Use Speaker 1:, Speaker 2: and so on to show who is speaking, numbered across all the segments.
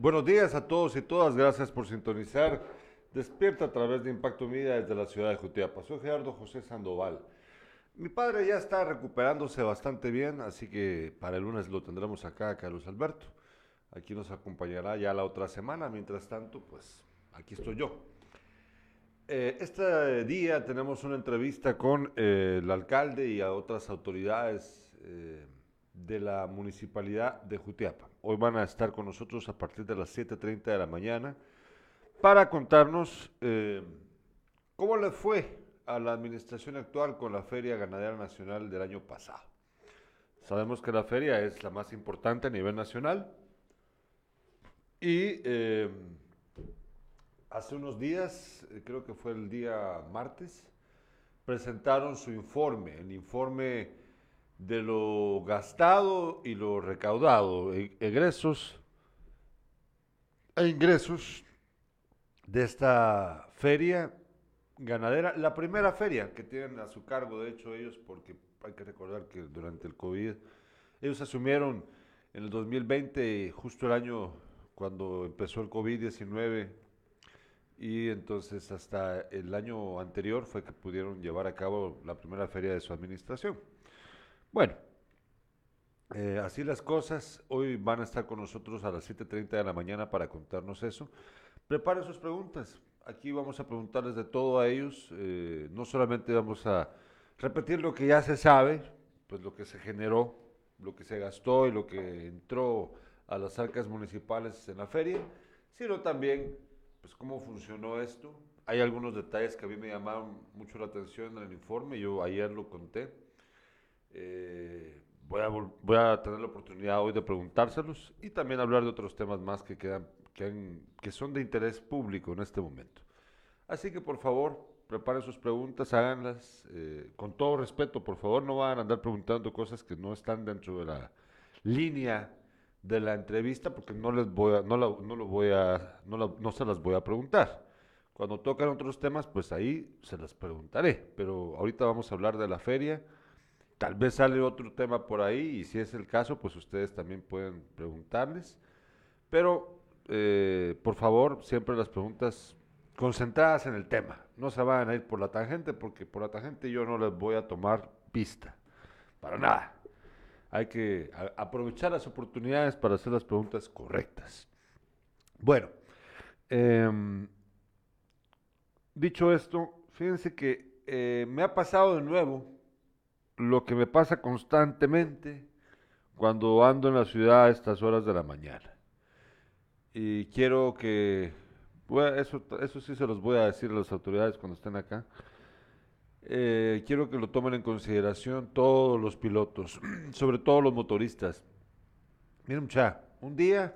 Speaker 1: buenos días a todos y todas. Gracias por sintonizar. Despierta a través de Impacto Media desde la ciudad de Jutiapa. Soy Gerardo José Sandoval. Mi padre ya está recuperándose bastante bien, así que para el lunes lo tendremos acá, Carlos Alberto. Aquí nos acompañará ya la otra semana. Mientras tanto, pues aquí estoy yo. Eh, este día tenemos una entrevista con eh, el alcalde y a otras autoridades eh, de la municipalidad de Jutiapa. Hoy van a estar con nosotros a partir de las 7.30 de la mañana para contarnos eh, cómo le fue a la administración actual con la Feria Ganadera Nacional del año pasado. Sabemos que la feria es la más importante a nivel nacional y eh, hace unos días, eh, creo que fue el día martes, presentaron su informe, el informe de lo gastado y lo recaudado, e- egresos e ingresos de esta feria ganadera, la primera feria que tienen a su cargo, de hecho ellos, porque hay que recordar que durante el COVID, ellos asumieron en el 2020, justo el año cuando empezó el COVID-19, y entonces hasta el año anterior fue que pudieron llevar a cabo la primera feria de su administración. Bueno, eh, así las cosas. Hoy van a estar con nosotros a las 7.30 de la mañana para contarnos eso. Preparen sus preguntas. Aquí vamos a preguntarles de todo a ellos. eh, no solamente vamos a repetir lo que ya se sabe, pues lo que se generó, lo que se gastó y lo que entró a las arcas municipales en la feria, sino también pues cómo funcionó esto. Hay algunos detalles que a mí me llamaron mucho la atención en el informe, yo ayer lo conté. Eh, voy, a, voy a tener la oportunidad hoy de preguntárselos y también hablar de otros temas más que, quedan, que, han- que son de interés público en este momento. Así que por favor, preparen sus preguntas, háganlas eh, con todo respeto, por favor, no van a andar preguntando cosas que no están dentro de la línea de la entrevista porque no les voy a, no, la- no lo voy a, no, la- no se las voy a preguntar. Cuando tocan otros temas, pues ahí se las preguntaré. Pero ahorita vamos a hablar de la feria. Tal vez sale otro tema por ahí y si es el caso, pues ustedes también pueden preguntarles. Pero, eh, por favor, siempre las preguntas concentradas en el tema. No se van a ir por la tangente porque por la tangente yo no les voy a tomar pista. Para nada. Hay que aprovechar las oportunidades para hacer las preguntas correctas. Bueno, em, dicho esto, fíjense que eh, me ha pasado de nuevo lo que me pasa constantemente cuando ando en la ciudad a estas horas de la mañana. Y quiero que, eso, eso sí se los voy a decir a las autoridades cuando estén acá. Eh, quiero que lo tomen en consideración todos los pilotos, sobre todo los motoristas. Miren, mucha, un día,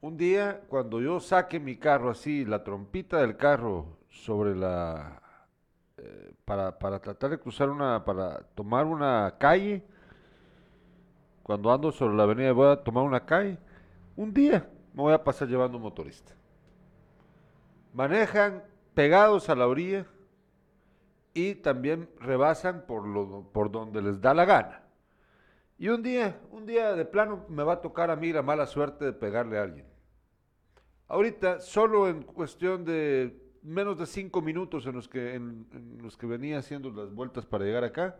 Speaker 1: un día cuando yo saque mi carro así, la trompita del carro sobre la, para, para tratar de cruzar una, para tomar una calle, cuando ando sobre la avenida voy a tomar una calle, un día me voy a pasar llevando un motorista. Manejan pegados a la orilla y también rebasan por, lo, por donde les da la gana. Y un día, un día de plano me va a tocar a mí la mala suerte de pegarle a alguien. Ahorita, solo en cuestión de menos de cinco minutos en los que, en, en los que venía haciendo las vueltas para llegar acá,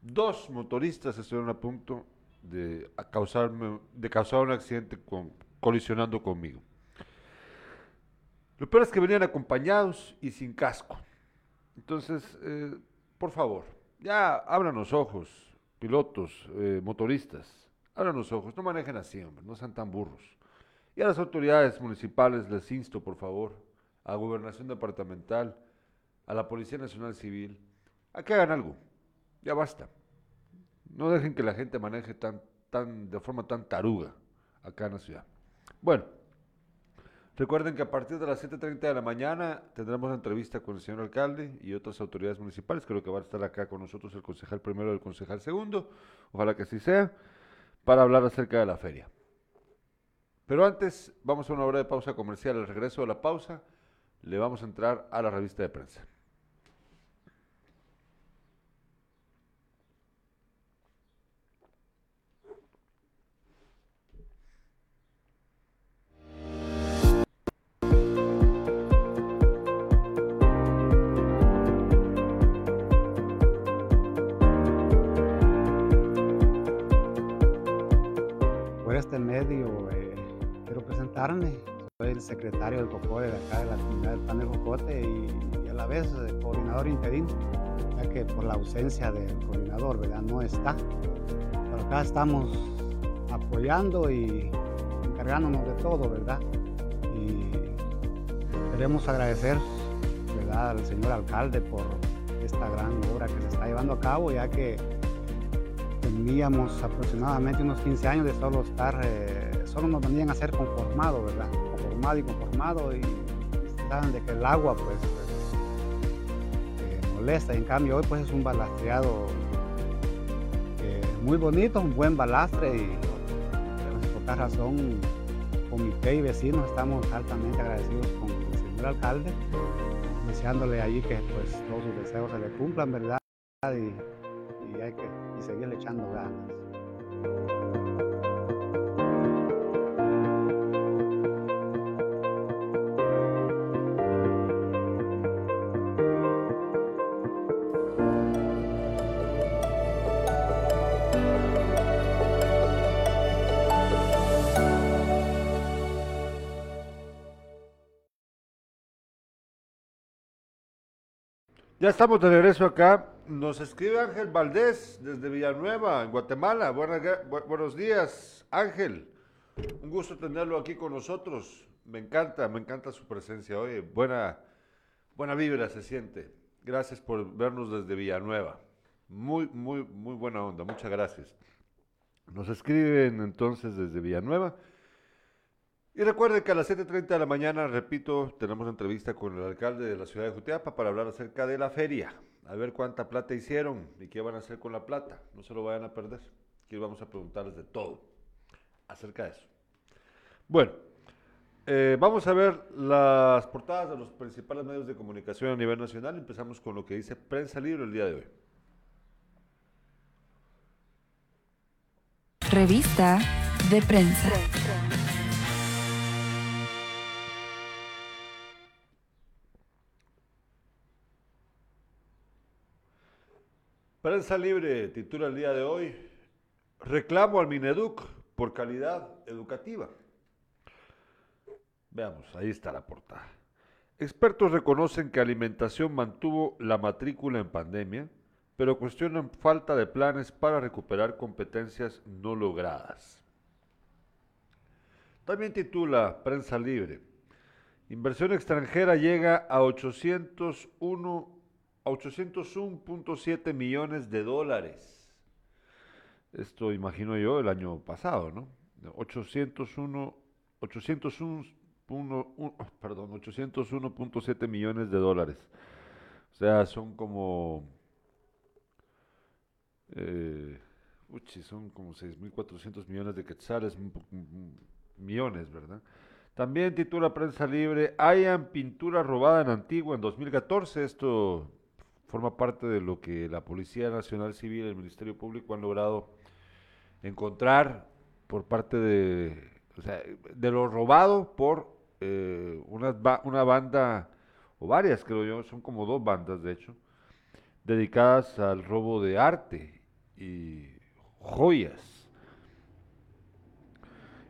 Speaker 1: dos motoristas estuvieron a punto de a causarme, de causar un accidente con, colisionando conmigo. Lo peor es que venían acompañados y sin casco. Entonces, eh, por favor, ya abran los ojos, pilotos, eh, motoristas, abran los ojos, no manejen así, hombre, no sean tan burros. Y a las autoridades municipales les insto, por favor, a Gobernación Departamental, a la Policía Nacional Civil, a que hagan algo. Ya basta. No dejen que la gente maneje tan, tan, de forma tan taruga acá en la ciudad. Bueno, recuerden que a partir de las 7.30 de la mañana tendremos entrevista con el señor alcalde y otras autoridades municipales. Creo que va a estar acá con nosotros el concejal primero y el concejal segundo. Ojalá que así sea, para hablar acerca de la feria. Pero antes, vamos a una hora de pausa comercial. Al regreso de la pausa, le vamos a entrar a la revista de prensa.
Speaker 2: Por este medio eh, quiero presentarme soy el secretario del COCODE de acá de la comunidad del Pan de Jocote y, a la vez el coordinador interino, ya que por la ausencia del coordinador, ¿verdad? No está. Pero acá estamos apoyando y encargándonos de todo, ¿verdad? Y queremos agradecer, ¿verdad? Al señor alcalde por esta gran obra que se está llevando a cabo, ya que teníamos aproximadamente unos 15 años de solo estar, eh, solo nos venían a ser conformado, ¿verdad? Y conformado y saben de que el agua pues, pues molesta y en cambio hoy pues es un balastreado eh, muy bonito, un buen balastre y por esta razón comité y vecinos estamos altamente agradecidos con el señor alcalde, deseándole allí que pues todos sus deseos se le cumplan, ¿verdad? Y, y hay que y seguirle echando ganas.
Speaker 1: Ya estamos de regreso acá. Nos escribe Ángel Valdés desde Villanueva, en Guatemala. buenos días, Ángel. Un gusto tenerlo aquí con nosotros. Me encanta, me encanta su presencia hoy. Buena, buena vibra se siente. Gracias por vernos desde Villanueva. Muy, muy, muy buena onda. Muchas gracias. Nos escriben entonces desde Villanueva. Y recuerden que a las 7.30 de la mañana, repito, tenemos entrevista con el alcalde de la ciudad de Jutiapa para hablar acerca de la feria, a ver cuánta plata hicieron y qué van a hacer con la plata. No se lo vayan a perder. Aquí vamos a preguntarles de todo acerca de eso. Bueno, eh, vamos a ver las portadas de los principales medios de comunicación a nivel nacional. Empezamos con lo que dice Prensa Libre el día de hoy.
Speaker 3: Revista de prensa.
Speaker 1: Prensa Libre titula el día de hoy, reclamo al Mineduc por calidad educativa. Veamos, ahí está la portada. Expertos reconocen que alimentación mantuvo la matrícula en pandemia, pero cuestionan falta de planes para recuperar competencias no logradas. También titula Prensa Libre. Inversión extranjera llega a 801 a 801.7 millones de dólares. Esto imagino yo el año pasado, ¿no? 801, 801, perdón, 801.7 millones de dólares. O sea, son como, eh, uchi, son como 6.400 millones de quetzales, millones, ¿verdad? También titula Prensa Libre, hayan pintura robada en Antigua en 2014. Esto forma parte de lo que la Policía Nacional Civil y el Ministerio Público han logrado encontrar por parte de, de lo robado por eh, una, una banda, o varias creo yo, son como dos bandas de hecho, dedicadas al robo de arte y joyas.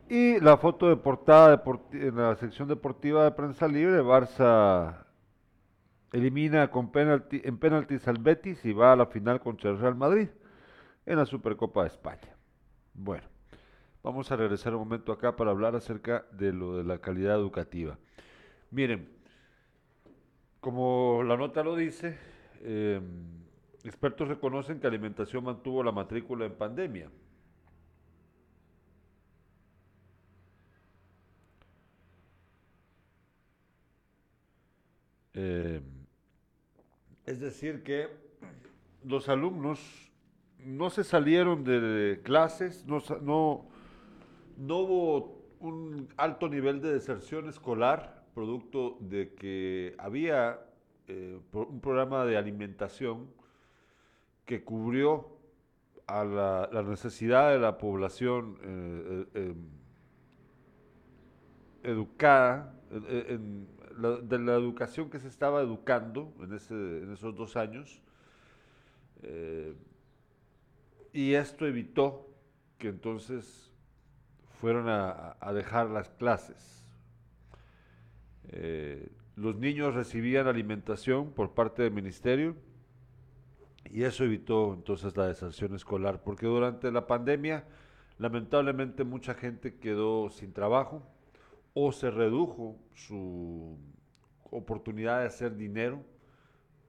Speaker 1: Y la foto de portada en la sección deportiva de prensa libre, Barça elimina con penalti, en penaltis al Betis y va a la final contra el Real Madrid en la Supercopa de España. Bueno, vamos a regresar un momento acá para hablar acerca de lo de la calidad educativa. Miren, como la nota lo dice, em, expertos reconocen que alimentación mantuvo la matrícula en pandemia. Eh, es decir, que los alumnos no se salieron de clases, no, no, hubo un alto nivel de deserción escolar, producto de que había eh, un programa de alimentación que cubrió a la, necesidad de la población eh, eh, em, educada, en, de la educación que se estaba educando en, esos dos años. Eh, y esto evitó que entonces fueron a, a dejar las clases. Eh, los niños recibían alimentación por parte del ministerio y eso evitó entonces la deserción escolar, porque durante la pandemia lamentablemente mucha gente quedó sin trabajo o se redujo su oportunidad de hacer dinero,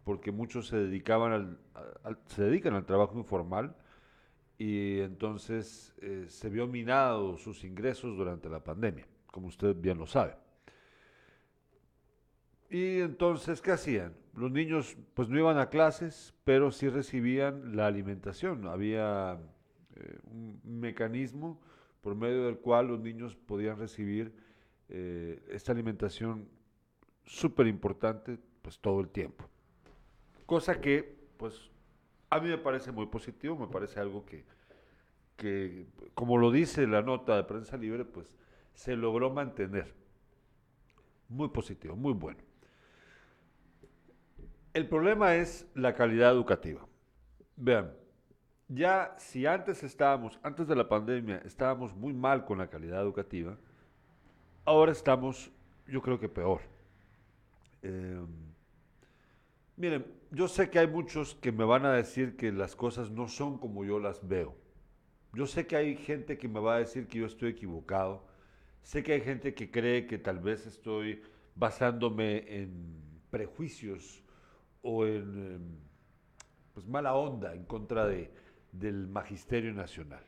Speaker 1: porque muchos se dedicaban al, se dedican al trabajo informal y entonces eh, se vio minado sus ingresos durante la pandemia, como usted bien lo sabe. Y entonces, ¿qué hacían? Los niños pues no iban a clases, pero sí recibían la alimentación. Había eh, un mecanismo por medio del cual los niños podían recibir eh, esta alimentación súper importante pues todo el tiempo. Cosa que pues a mí me parece muy positivo, me parece algo que, que como lo dice la nota de prensa libre, pues se logró mantener. Muy positivo, muy bueno. El problema es la calidad educativa. Vean, ya si antes estábamos, antes de la pandemia, estábamos muy mal con la calidad educativa, ahora estamos, yo creo que peor. Eh, miren, yo sé que hay muchos que me van a decir que las cosas no son como yo las veo. Yo sé que hay gente que me va a decir que yo estoy equivocado. Sé que hay gente que cree que tal vez estoy basándome en prejuicios o en em, pues, mala onda en contra de, del magisterio nacional.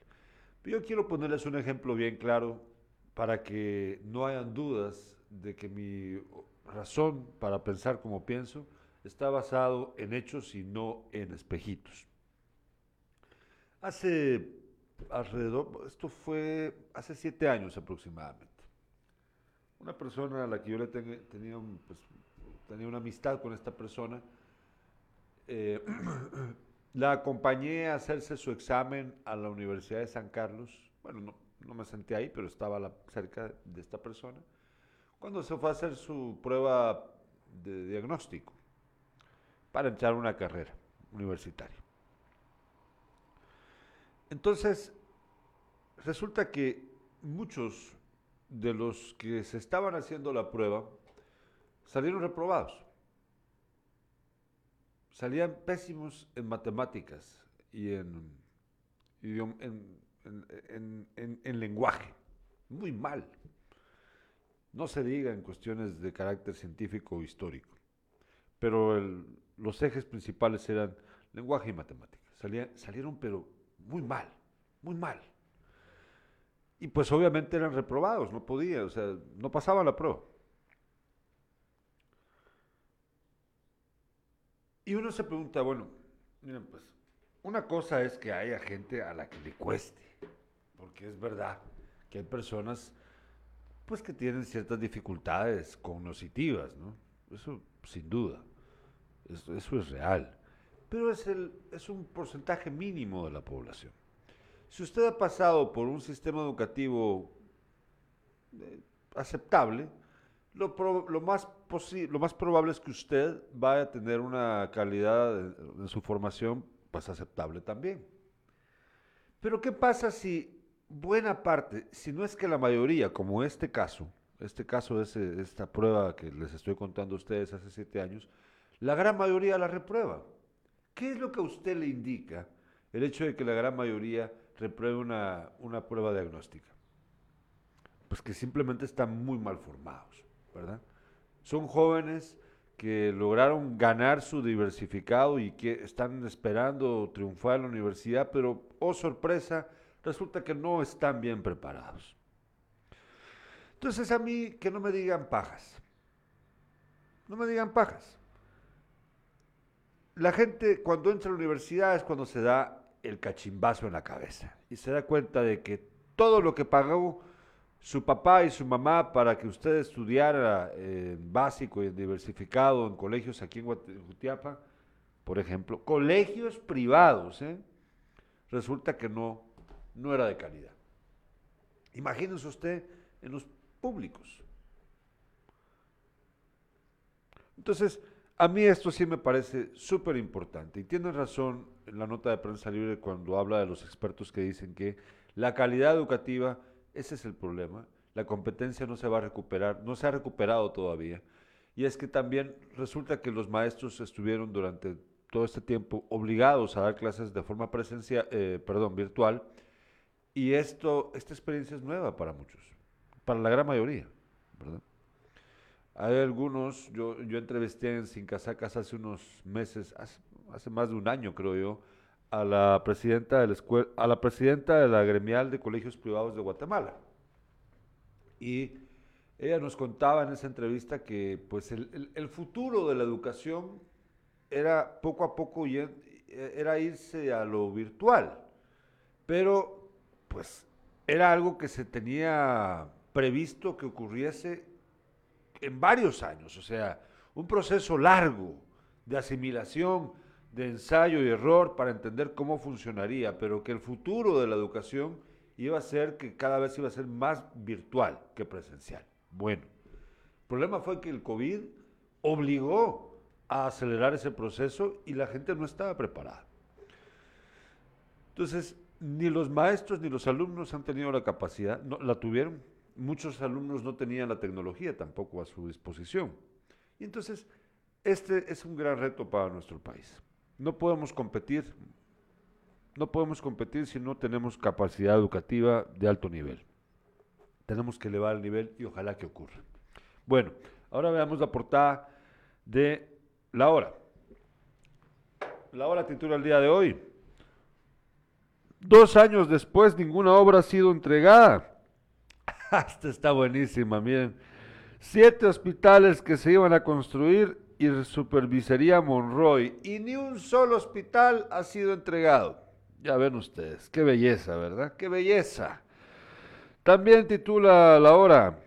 Speaker 1: Yo quiero ponerles un ejemplo bien claro para que no hayan dudas de que mi razón para pensar como pienso está basado en hechos y no en espejitos. Hace alrededor, esto fue hace siete años aproximadamente. Una persona a la que yo le ten- tenía, pues, tenía una amistad con esta persona, eh, la acompañé a hacerse su examen a la Universidad de San Carlos. Bueno, no, no me senté ahí, pero estaba cerca de esta persona. Cuando se fue a hacer su prueba de diagnóstico para entrar a una carrera universitaria. Entonces, resulta que muchos de los que se estaban haciendo la prueba salieron reprobados. Salían pésimos en matemáticas y en, en, en- en- en- en lenguaje. Muy mal. No se diga en cuestiones de carácter científico o histórico. Pero los ejes principales eran lenguaje y matemáticas. Salieron pero muy mal, muy mal. Y pues obviamente eran reprobados, no podían, o sea, no pasaban la prueba. Y uno se pregunta, bueno, miren, pues, una cosa es que haya gente a la que le cueste, porque es verdad que hay personas, pues, que tienen ciertas dificultades cognitivas, ¿no? Eso, sin duda, eso, eso es real. Pero es, el, es un porcentaje mínimo de la población. Si usted ha pasado por un sistema educativo eh, aceptable, lo, pro- lo más lo más probable es que usted vaya a tener una calidad de su formación pues aceptable también. Pero ¿qué pasa si buena parte, si no es que la mayoría, como este caso, este caso de ese- esta prueba que les estoy contando a ustedes hace siete años, la gran mayoría la reprueba? ¿Qué es lo que a usted le indica el hecho de que la gran mayoría repruebe una, una prueba diagnóstica? Pues que simplemente están muy mal formados, ¿verdad? Son jóvenes que lograron ganar su diversificado y que están esperando triunfar en la universidad, pero, oh sorpresa, resulta que no están bien preparados. Entonces a mí que no me digan pajas, no me digan pajas. La gente cuando entra a la universidad es cuando se da el cachimbazo en la cabeza y se da cuenta de que todo lo que pagó su papá y su mamá para que usted estudiara en básico y en diversificado en colegios aquí en Jutiapa, por ejemplo, colegios privados, ¿eh? resulta que no, no era de calidad. Imagínense usted en los públicos. Entonces, a mí esto sí me parece súper importante. Y tienen razón la nota de prensa libre cuando habla de los expertos que dicen que la calidad educativa Ese es el problema. La competencia no se va a recuperar, no se ha recuperado todavía. Y es que también resulta que los maestros estuvieron durante todo este tiempo obligados a dar clases de forma presencial, eh, perdón, virtual. Y esto, esta experiencia es nueva para muchos, para la gran mayoría. Hay algunos, yo, yo entrevisté en Sin Casacas hace unos meses, hace, más de un año creo yo, a la presidenta de la escuela, a la presidenta de la gremial de colegios privados de Guatemala. Y ella nos contaba en esa entrevista que pues el, el, futuro de la educación era poco a poco era irse a lo virtual, pero pues era algo que se tenía previsto que ocurriese en varios años, o sea, un proceso largo de asimilación, de ensayo y error para entender cómo funcionaría, pero que el futuro de la educación iba a ser que cada vez iba a ser más virtual que presencial. Bueno, el problema fue que el COVID obligó a acelerar ese proceso y la gente no estaba preparada. Entonces, ni los maestros ni los alumnos han tenido la capacidad, no, la tuvieron muchos alumnos no tenían la tecnología tampoco a su disposición. Y entonces, este es un gran reto para nuestro país. No podemos competir, no podemos competir si no tenemos capacidad educativa de alto nivel. Tenemos que elevar el nivel y ojalá que ocurra. Bueno, ahora veamos la portada de La Hora. La Hora titula el día de hoy. Dos años después, ninguna obra ha sido entregada. Esta está buenísima, miren. Siete hospitales que se iban a construir y supervisaría Monroy. Y ni un solo hospital ha sido entregado. Ya ven ustedes, qué belleza, ¿verdad? Qué belleza. También titula la hora,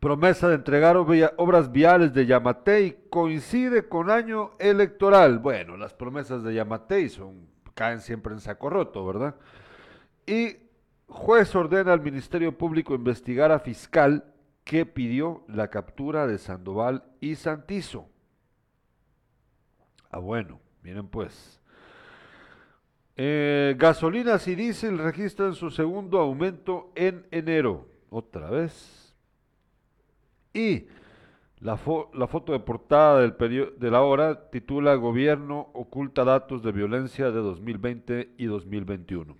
Speaker 1: promesa de entregar obras viales de Yamatei coincide con año electoral. Bueno, las promesas de Yamatei son, caen siempre en saco roto, ¿verdad? Y Juez ordena al Ministerio Público investigar a fiscal que pidió la captura de Sandoval y Santizo. Ah, bueno, miren pues. Eh, gasolinas y diésel registran su segundo aumento en enero. Otra vez. Y la, la foto de portada del de la hora titula Gobierno oculta datos de violencia de 2020 y 2021.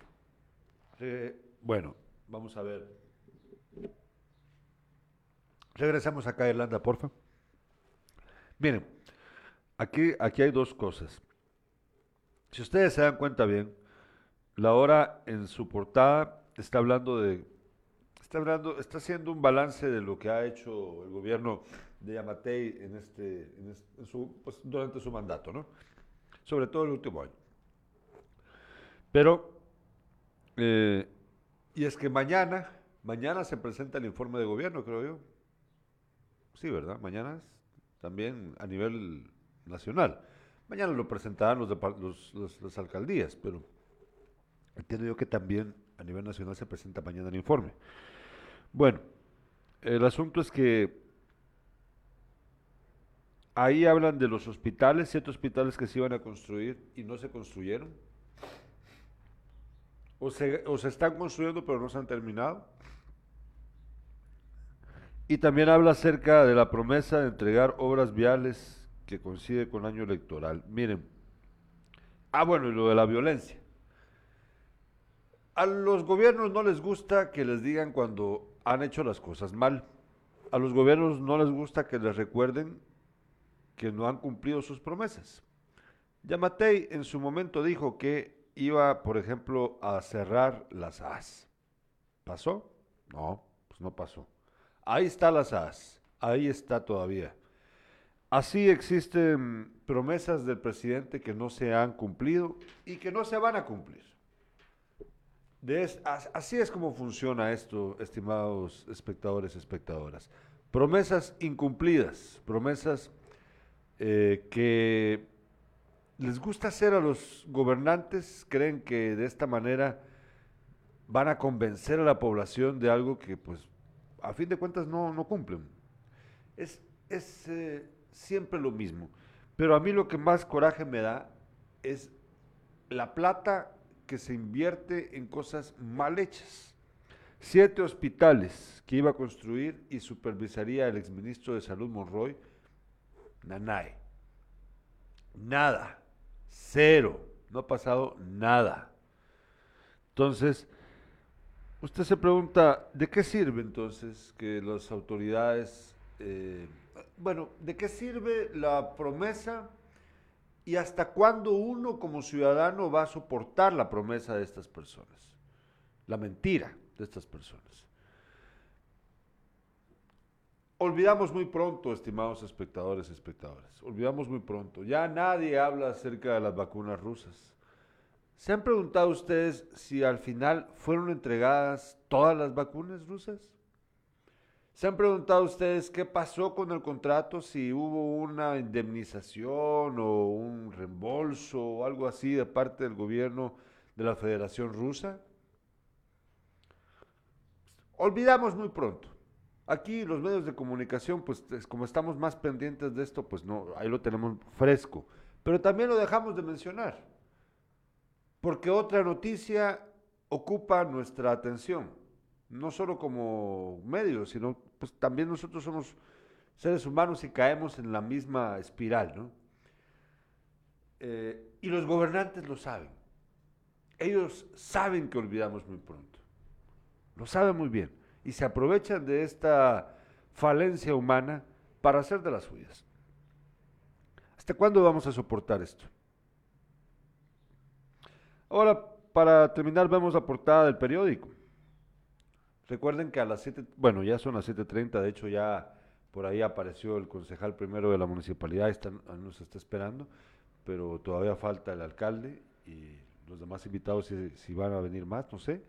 Speaker 1: Eh, bueno, vamos a ver. Regresamos acá a Irlanda, porfa. Miren, aquí, aquí hay dos cosas. Si ustedes se dan cuenta bien, la hora en su portada está hablando de, está hablando, está haciendo un balance de lo que ha hecho el gobierno de Yamatei en este, en su, pues, durante su mandato, ¿no? Sobre todo el último año. Pero eh, y es que mañana, mañana se presenta el informe de gobierno, creo yo. Sí, ¿verdad? Mañana también a nivel nacional. Mañana lo presentarán los, los, las alcaldías, pero entiendo yo que también a nivel nacional se presenta mañana el informe. Bueno, el asunto es que ahí hablan de los hospitales, siete hospitales que se iban a construir y no se construyeron o se, están construyendo pero no se han terminado. Y también habla acerca de la promesa de entregar obras viales que coincide con año electoral. Miren, ah bueno, y lo de la violencia. A los gobiernos no les gusta que les digan cuando han hecho las cosas mal. A los gobiernos no les gusta que les recuerden que no han cumplido sus promesas. Yamatei en su momento dijo que iba, por ejemplo, a cerrar las AS. ¿Pasó? No, pues no pasó. Ahí está las AS, ahí está todavía. Así existen promesas del presidente que no se han cumplido y que no se van a cumplir. así es como funciona esto, estimados espectadores espectadoras. Promesas incumplidas, promesas eh, que les gusta hacer a los gobernantes, creen que de esta manera van a convencer a la población de algo que, pues, a fin de cuentas no, no cumplen. Es, es eh, siempre lo mismo. Pero a mí lo que más coraje me da es la plata que se invierte en cosas mal hechas. siete hospitales que iba a construir y supervisaría el exministro de Salud Monroy, Nanay. Nada, cero, no ha pasado nada. Entonces, usted se pregunta, ¿de qué sirve entonces que las autoridades, eh, bueno, ¿de qué sirve la promesa y hasta cuándo uno como ciudadano va a soportar la promesa de estas personas? La mentira de estas personas. Olvidamos muy pronto, estimados espectadores espectadoras, olvidamos muy pronto. Ya nadie habla acerca de las vacunas rusas. ¿Se han preguntado ustedes si al final fueron entregadas todas las vacunas rusas? ¿Se han preguntado ustedes qué pasó con el contrato, si hubo una indemnización o un reembolso o algo así de parte del gobierno de la Federación Rusa? Olvidamos muy pronto. Aquí los medios de comunicación, pues como estamos más pendientes de esto, pues no, ahí lo tenemos fresco. Pero también lo dejamos de mencionar, porque otra noticia ocupa nuestra atención, no solo como medios, sino pues también nosotros somos seres humanos y caemos en la misma espiral, ¿no? Eh, y los gobernantes lo saben. Ellos saben que olvidamos muy pronto. Lo saben muy bien y se aprovechan de esta falencia humana para hacer de las suyas. ¿Hasta cuándo vamos a soportar esto? Ahora, para terminar, vemos la portada del periódico. Recuerden que a las 7, bueno, ya son las 7.30, de hecho ya por ahí apareció el concejal primero de la municipalidad, nos está esperando, pero todavía falta el alcalde y los demás invitados si van a venir más, no sé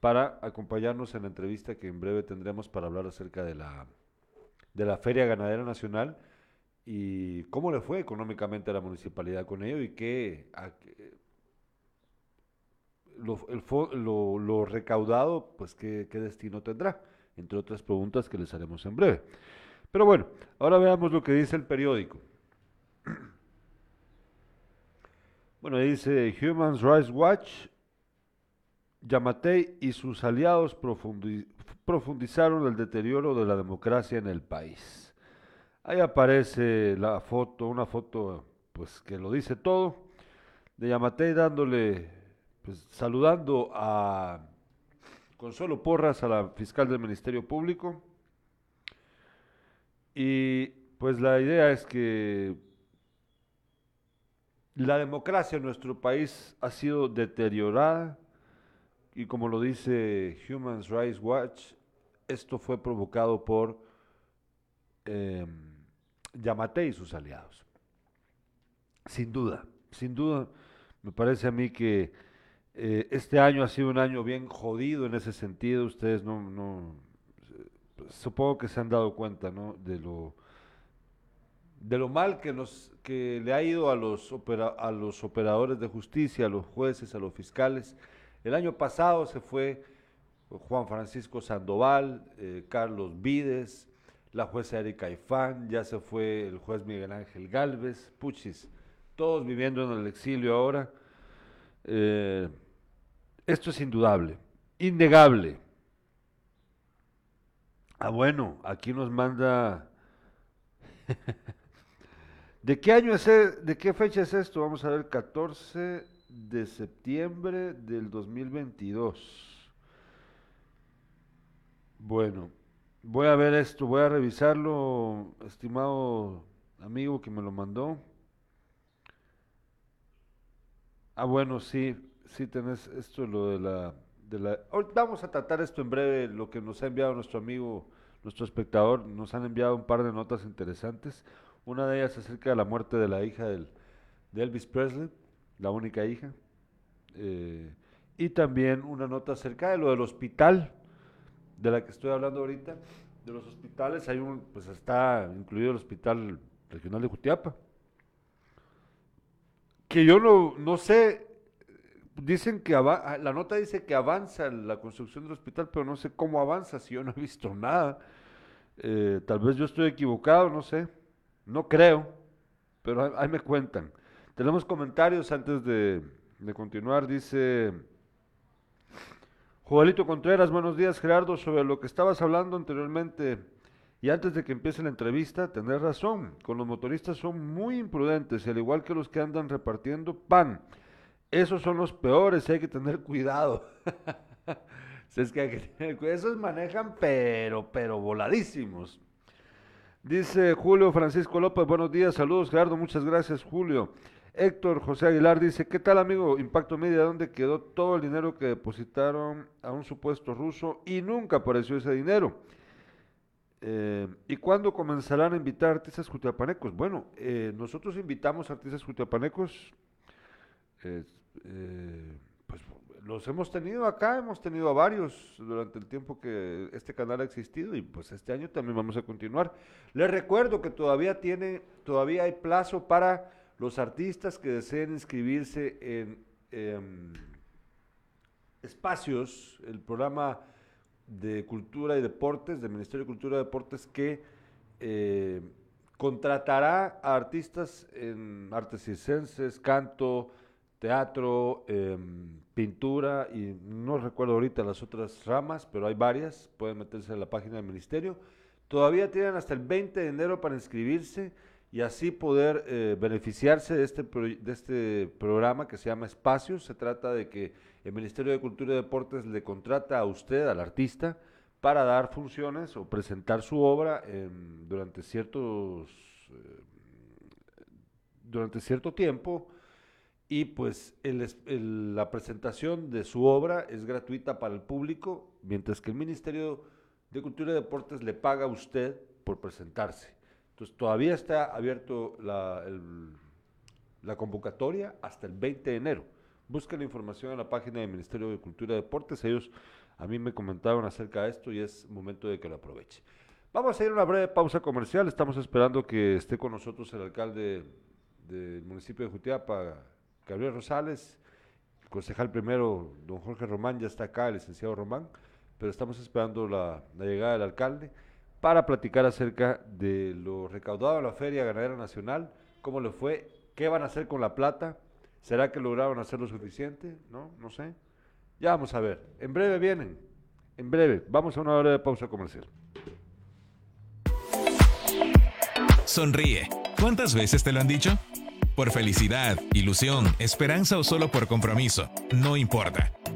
Speaker 1: para acompañarnos en la entrevista que en breve tendremos para hablar acerca de la, de la Feria Ganadera Nacional y cómo le fue económicamente a la municipalidad con ello y qué, lo, lo, recaudado, pues qué, qué destino tendrá, entre otras preguntas que les haremos en breve. Pero bueno, ahora veamos lo que dice el periódico. Bueno, dice Human Rights Watch Yamatei y sus aliados profundizaron el deterioro de la democracia en el país. Ahí aparece la foto, una foto pues que lo dice todo, de Yamatei dándole, pues, saludando a Consuelo Porras, a la fiscal del Ministerio Público. Y pues la idea es que la democracia en nuestro país ha sido deteriorada y como lo dice Human Rights Watch, esto fue provocado por eh, Yamate y sus aliados. Sin duda, sin duda, me parece a mí que eh, este año ha sido un año bien jodido en ese sentido. Ustedes no, supongo que se han dado cuenta, ¿no? De lo de lo mal que nos que le ha ido a los a los operadores de justicia, a los jueces, a los fiscales el año pasado se fue Juan Francisco Sandoval, eh, Carlos Vides, la jueza Erika Ifán, ya se fue el juez Miguel Ángel Galvez, Puchis, todos viviendo en el exilio ahora. Eh, esto es indudable, innegable. Ah, bueno, aquí nos manda. ¿De qué año es? E-, ¿De qué fecha es esto? Vamos a ver, 14 de septiembre del 2022. Bueno, voy a ver esto, voy a revisarlo, estimado amigo que me lo mandó. Ah, bueno, sí, sí tenés esto, lo de la, de la... Vamos a tratar esto en breve, lo que nos ha enviado nuestro amigo, nuestro espectador, nos han enviado un par de notas interesantes. Una de ellas acerca de la muerte de la hija del, de Elvis Presley la única hija. Eh, y también una nota acerca de lo del hospital, de la que estoy hablando ahorita, de los hospitales, hay un, pues está incluido el Hospital Regional de Jutiapa, que yo no, no sé, dicen que la nota dice que avanza la construcción del hospital, pero no sé cómo avanza si yo no he visto nada. Eh, tal vez yo estoy equivocado, no sé, no creo, pero ahí me cuentan. Tenemos comentarios antes de, continuar. Dice Joelito Contreras, buenos días Gerardo, sobre lo que estabas hablando anteriormente y antes de que empiece la entrevista, tenés razón, con los motoristas son muy imprudentes, al igual que los que andan repartiendo pan. Esos son los peores, hay que tener cuidado. es que hay que tener cuidado. Esos manejan, pero, pero voladísimos. Dice Julio Francisco López, buenos días, saludos Gerardo, muchas gracias Julio. Héctor José Aguilar dice, ¿qué tal amigo Impacto Media? ¿Dónde quedó todo el dinero que depositaron a un supuesto ruso y nunca apareció ese dinero? Eh, ¿Y cuándo comenzarán a invitar artistas jutiapanecos? Bueno, eh, nosotros invitamos artistas jutiapanecos, eh, pues los hemos tenido acá, hemos tenido a varios durante el tiempo que este canal ha existido y pues este año también vamos a continuar. Les recuerdo que todavía tiene, todavía hay plazo para los artistas que deseen inscribirse en em, espacios, el programa de Cultura y Deportes, del Ministerio de Cultura y Deportes, que eh, contratará a artistas en artes circenses, canto, teatro, em, pintura y no recuerdo ahorita las otras ramas, pero hay varias, pueden meterse en la página del ministerio. Todavía tienen hasta el 20 de enero para inscribirse y así poder eh, beneficiarse de este, de este programa que se llama Espacios. Se trata de que el Ministerio de Cultura y Deportes le contrata a usted, al artista, para dar funciones o presentar su obra durante ciertos eh, durante cierto tiempo y pues la presentación de su obra es gratuita para el público, mientras que el Ministerio de Cultura y Deportes le paga a usted por presentarse. Entonces todavía está abierto la, convocatoria hasta el 20 de enero. Busquen la información en la página del Ministerio de Cultura y Deportes. Ellos a mí me comentaron acerca de esto y es momento de que lo aproveche. Vamos a ir a una breve pausa comercial. Estamos esperando que esté con nosotros el alcalde del municipio de Jutiapa, Gabriel Rosales. El concejal primero, don Jorge Román, ya está acá, el licenciado Román, pero estamos esperando la llegada del alcalde para platicar acerca de lo recaudado en la Feria Ganadera Nacional, cómo le fue, qué van a hacer con la plata, será que lograron hacer lo suficiente, no, no sé. Ya vamos a ver. En breve vienen, en breve. Vamos a una hora de pausa comercial.
Speaker 4: Sonríe. ¿Cuántas veces te lo han dicho? Por felicidad, ilusión, esperanza o solo por compromiso, no importa.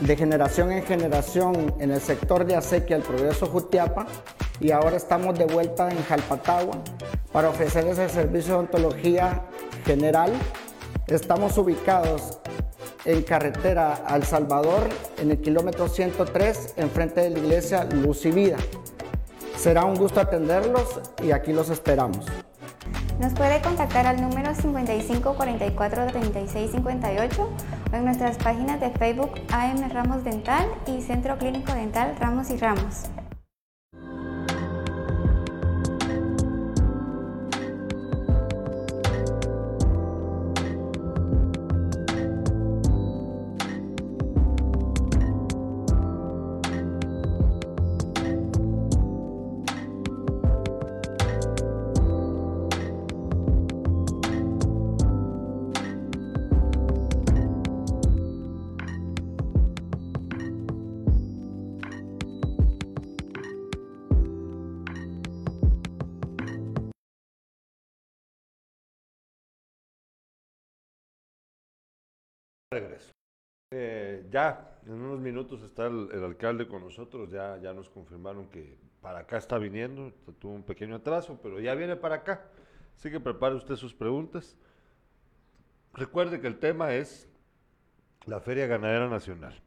Speaker 5: de generación en generación en el sector de acequia el progreso Jutiapa y ahora estamos de vuelta en Jalpatagua para ofrecer ese servicio de ontología general. Estamos ubicados en carretera al Salvador en el kilómetro 103 enfrente de la iglesia Luz y Vida. Será un gusto atenderlos y aquí los esperamos.
Speaker 6: Nos puede contactar al número 55 44 36 58 o en nuestras páginas de Facebook AM Ramos Dental y Centro Clínico Dental Ramos y Ramos.
Speaker 1: Regreso. Eh, ya, en unos minutos está el, alcalde con nosotros, ya, ya nos confirmaron que para acá está viniendo, tuvo un pequeño atraso, pero ya viene para acá. Así que prepare usted sus preguntas. Recuerde que el tema es la Feria Ganadera Nacional.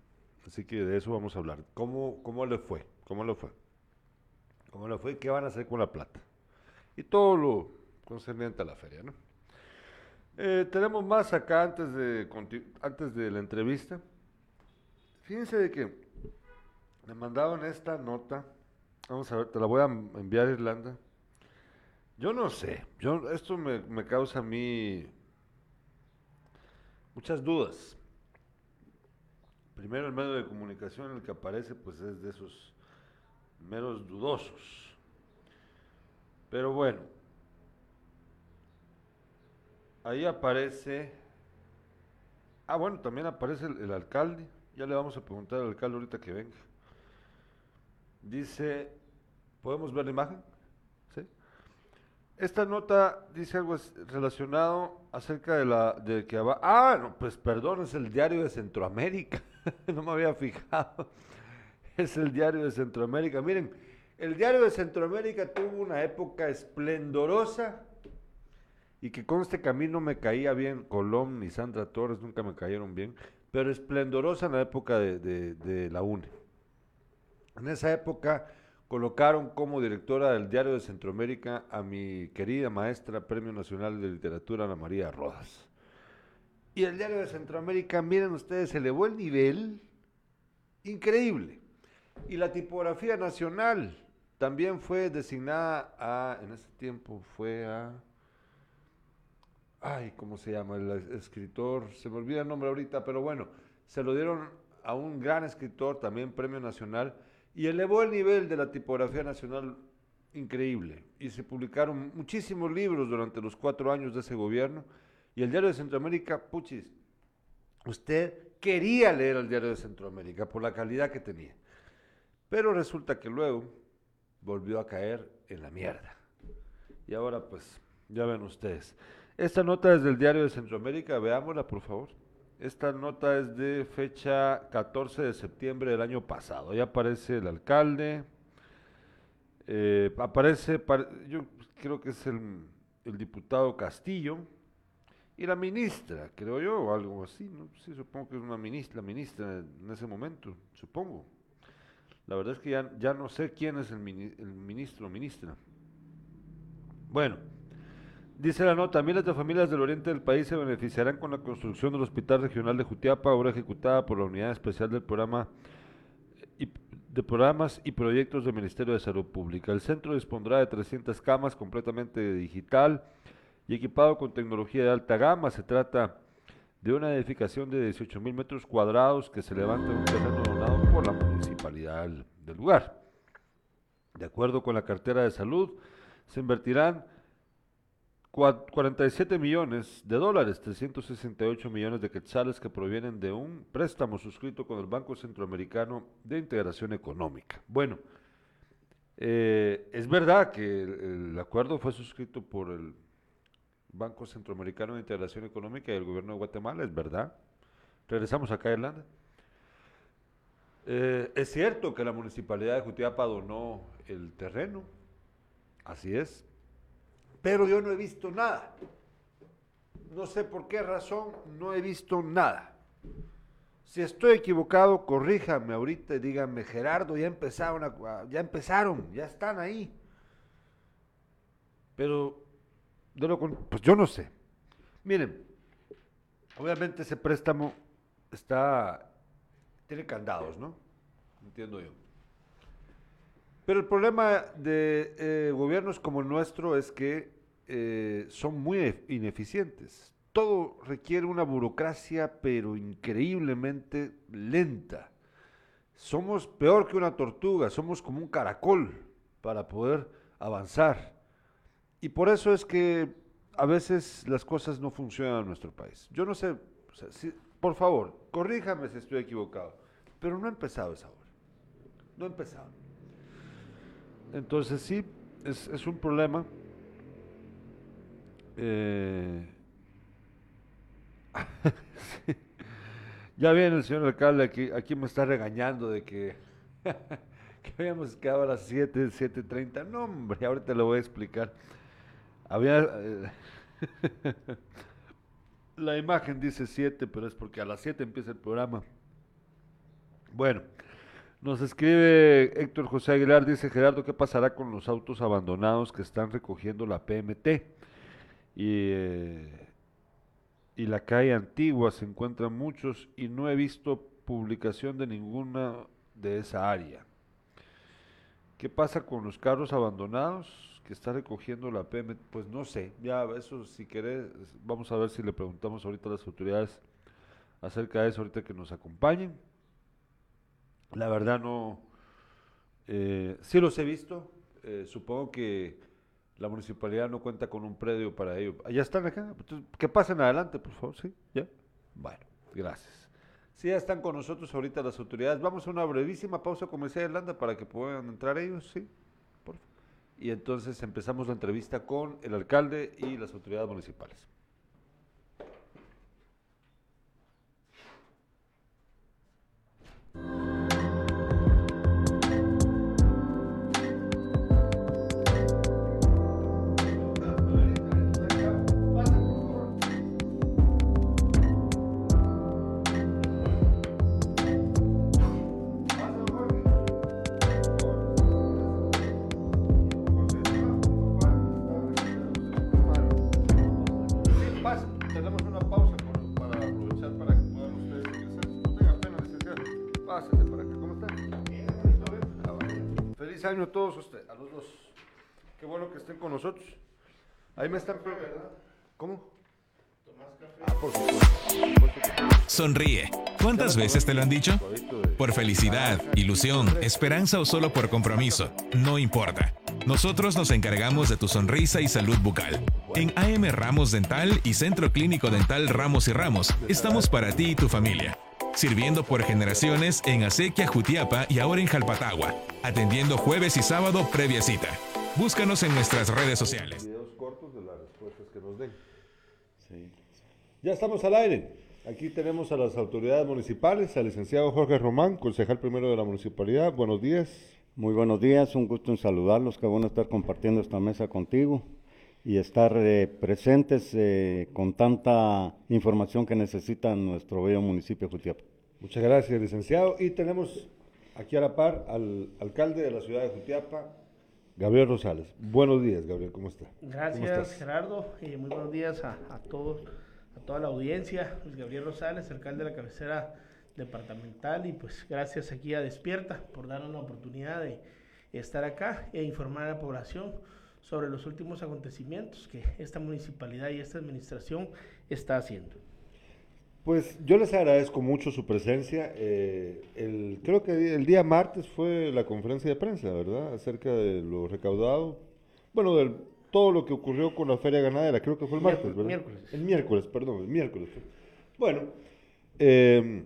Speaker 1: Así que de eso vamos a hablar. ¿Cómo, cómo le fue? ¿Cómo le fue? ¿Cómo le fue? ¿Qué van a hacer con la plata? Y todo lo concerniente a la feria, ¿no? Eh, tenemos más acá antes de, antes de la entrevista. Fíjense de que me mandaban esta nota Vamos a ver, te la voy a enviar Irlanda. Yo no sé, yo, esto me, me causa a mí muchas dudas. Primero el medio de comunicación en el que aparece pues es de esos meros dudosos. Pero bueno, ahí aparece, ah bueno, también aparece el, alcalde, ya le vamos a preguntar al alcalde ahorita que venga. Dice, ¿podemos ver la imagen? ¿Sí? Esta nota dice algo relacionado acerca de la de que aba- ah no pues perdón es el diario de Centroamérica no me había fijado es el diario de Centroamérica miren el diario de Centroamérica tuvo una época esplendorosa y que conste que a mí no me caía bien Colón ni Sandra Torres nunca me cayeron bien pero esplendorosa en la época de, la UNE en esa época colocaron como directora del Diario de Centroamérica a mi querida maestra Premio Nacional de Literatura Ana María Rodas. Y el Diario de Centroamérica, miren ustedes, elevó el nivel increíble. Y la tipografía nacional también fue designada a, en ese tiempo fue a, ay, ¿cómo se llama? El es- escritor, se me olvida el nombre ahorita, pero bueno, se lo dieron a un gran escritor, también premio nacional, y elevó el nivel de la tipografía nacional increíble. Y se publicaron muchísimos libros durante los cuatro años de ese gobierno. Y el Diario de Centroamérica, puchis, usted quería leer el Diario de Centroamérica por la calidad que tenía. Pero resulta que luego volvió a caer en la mierda. Y ahora pues, ya ven ustedes. Esta nota es del Diario de Centroamérica, veámosla por favor. Esta nota es de fecha 14 de septiembre del año pasado. Ahí aparece el alcalde, eh, aparece, par- yo creo que es el, diputado Castillo y la ministra, creo yo, o algo así, ¿no? Sí, supongo que es una ministra, la ministra en ese momento, supongo. La verdad es que ya, ya no sé quién es el, mini- el ministro o ministra. Bueno, dice la nota, miles de familias del oriente del país se beneficiarán con la construcción del Hospital Regional de Jutiapa, obra ejecutada por la Unidad Especial del Programa de Programas y Proyectos del Ministerio de Salud Pública. El centro dispondrá de 300 camas completamente digital y equipado con tecnología de alta gama. Se trata de una edificación de 18 mil metros cuadrados que se levanta en un terreno donado por la municipalidad del, lugar. De acuerdo con la cartera de salud, se invertirán 47 millones de dólares, 368 millones de quetzales que provienen de un préstamo suscrito con el Banco Centroamericano de Integración Económica. Bueno, eh, es verdad que el, acuerdo fue suscrito por el Banco Centroamericano de Integración Económica y el gobierno de Guatemala, es verdad. Regresamos acá a Irlanda. Eh, es cierto que la municipalidad de Jutiapa donó el terreno, así es, pero yo no he visto nada. No sé por qué razón, no he visto nada. Si estoy equivocado, corríjame ahorita y díganme, Gerardo, ya empezaron, a- ya empezaron, ya están ahí. Pero, de lo pues yo no sé. Miren, obviamente ese préstamo está, tiene candados, ¿no? Entiendo yo. Pero el problema de eh, gobiernos como el nuestro es que eh, son muy ef- ineficientes. Todo requiere una burocracia, pero increíblemente lenta. Somos peor que una tortuga, somos como un caracol para poder avanzar. Y por eso es que a veces las cosas no funcionan en nuestro país. Yo no sé, si- por favor, corríjame si estoy equivocado, pero no ha empezado esa obra. No ha empezado. Entonces sí, es, un problema. Eh. Ya viene el señor alcalde aquí, aquí me está regañando de que, que habíamos quedado a las 7, 7.30. No, hombre, ahorita le voy a explicar. Había... eh, la imagen dice 7, pero es porque a las 7 empieza el programa. Bueno, nos escribe Héctor José Aguilar, dice Gerardo, ¿qué pasará con los autos abandonados que están recogiendo la PMT? Y, eh, y la calle antigua se encuentran muchos y no he visto publicación de ninguna de esa área. ¿Qué pasa con los carros abandonados que está recogiendo la PM? Pues no sé, ya eso si querés, vamos a ver si le preguntamos ahorita a las autoridades acerca de eso, ahorita que nos acompañen. La verdad no, eh, sí los he visto, eh, supongo que la municipalidad no cuenta con un predio para ello. ¿Ya están acá? que pasen adelante, por favor, ¿sí? ¿Ya? Bueno, gracias. Sí, ya están con nosotros ahorita las autoridades. Vamos a una brevísima pausa comercial, Irlanda, para que puedan entrar ellos, ¿sí? Por y entonces empezamos la entrevista con el alcalde y las autoridades municipales. Año a todos ustedes, a los dos. Qué bueno que estén con nosotros. Ahí me están... ¿Cómo?
Speaker 4: Ah, Sonríe. ¿Cuántas veces te lo han dicho? Por felicidad, ilusión, esperanza o solo por compromiso. No importa. Nosotros nos encargamos de tu sonrisa y salud bucal. En AM Ramos Dental y Centro Clínico Dental Ramos y Ramos, estamos para ti y tu familia sirviendo por generaciones en Acequia, Jutiapa y ahora en Jalpatagua, atendiendo jueves y sábado previa cita. Búscanos en nuestras redes sociales.
Speaker 1: Videos cortos de las respuestas que nos den. Ya estamos al aire. Aquí tenemos a las autoridades municipales, al licenciado Jorge Román, concejal primero de la municipalidad. Buenos días.
Speaker 7: Muy buenos días, un gusto en saludarlos, que bueno estar compartiendo esta mesa contigo y estar eh, presentes eh, con tanta información que necesita nuestro bello municipio de Jutiapa.
Speaker 1: Muchas gracias, licenciado. Y tenemos aquí a la par al alcalde de la ciudad de Jutiapa, Gabriel Rosales. Buenos días, Gabriel, ¿cómo está?
Speaker 8: Gracias, Gerardo, y muy buenos días a, todos, a toda la audiencia. Pues Gabriel Rosales, alcalde de la cabecera departamental, y pues gracias aquí a Despierta por darnos la oportunidad de estar acá e informar a la población sobre los últimos acontecimientos que esta municipalidad y esta administración está haciendo.
Speaker 1: Pues yo les agradezco mucho su presencia. Eh, el, creo que el día martes fue la conferencia de prensa, ¿verdad? Acerca de lo recaudado. Bueno, de todo lo que ocurrió con la feria ganadera, creo que fue el martes, ¿verdad?
Speaker 8: Miércoles.
Speaker 1: El miércoles, perdón, el miércoles. Bueno, eh,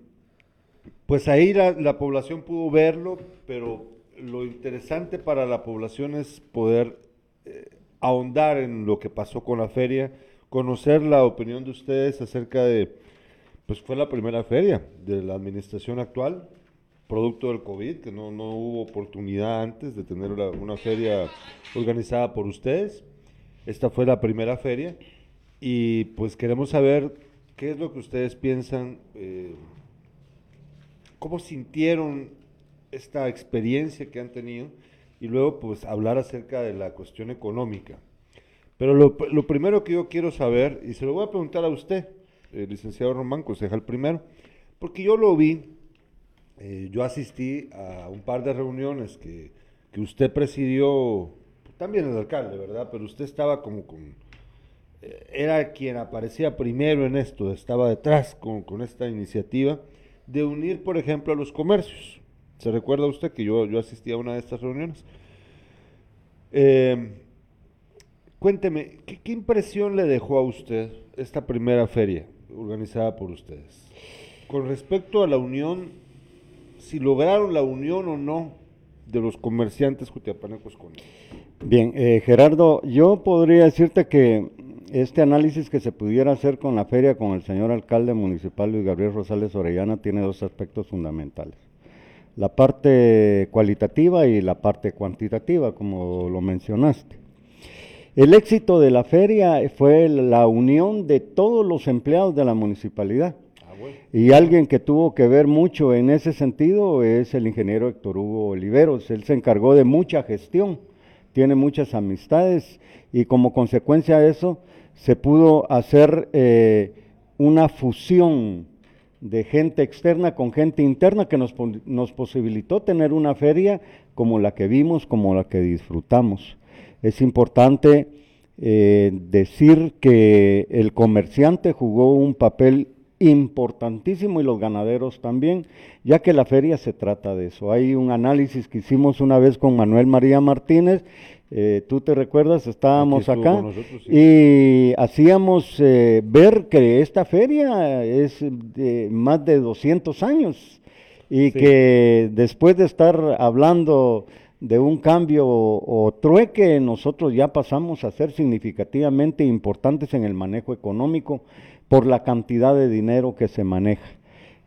Speaker 1: pues ahí la, la población pudo verlo, pero lo interesante para la población es poder eh, ahondar en lo que pasó con la feria, conocer la opinión de ustedes acerca de, pues fue la primera feria de la administración actual, producto del COVID, que no, no hubo oportunidad antes de tener una, feria organizada por ustedes. Esta fue la primera feria y pues queremos saber qué es lo que ustedes piensan, eh, cómo sintieron esta experiencia que han tenido y luego pues hablar acerca de la cuestión económica. Pero lo, lo primero que yo quiero saber, y se lo voy a preguntar a usted, el licenciado Román, concejal primero, porque yo lo vi, eh, yo asistí a un par de reuniones que, que usted presidió, también el alcalde, ¿verdad? Pero usted estaba como con, eh, era quien aparecía primero en esto, estaba detrás con, con, esta iniciativa de unir, por ejemplo, a los comercios. ¿Se recuerda usted que yo, yo asistí a una de estas reuniones? Eh, cuénteme, ¿qué, impresión le dejó a usted esta primera feria organizada por ustedes? Con respecto a la unión, si lograron la unión o no de los comerciantes cutiapanecos con él.
Speaker 7: Bien, eh, Gerardo, yo podría decirte que este análisis que se pudiera hacer con la feria con el señor alcalde municipal Luis Gabriel Rosales Orellana tiene dos aspectos fundamentales la parte cualitativa y la parte cuantitativa, como lo mencionaste. El éxito de la feria fue la unión de todos los empleados de la municipalidad. Ah, y alguien que tuvo que ver mucho en ese sentido es el ingeniero Héctor Hugo Oliveros. Él se encargó de mucha gestión, tiene muchas amistades y como consecuencia de eso se pudo hacer eh, una fusión de gente externa con gente interna que nos, nos posibilitó tener una feria como la que vimos, como la que disfrutamos. Es importante eh, decir que el comerciante jugó un papel importantísimo y los ganaderos también, ya que la feria se trata de eso. Hay un análisis que hicimos una vez con Manuel María Martínez, eh, tú te recuerdas, estábamos acá y hacíamos eh, ver que esta feria es de más de 200 años y que después de estar hablando de un cambio o, trueque, nosotros ya pasamos a ser significativamente importantes en el manejo económico por la cantidad de dinero que se maneja.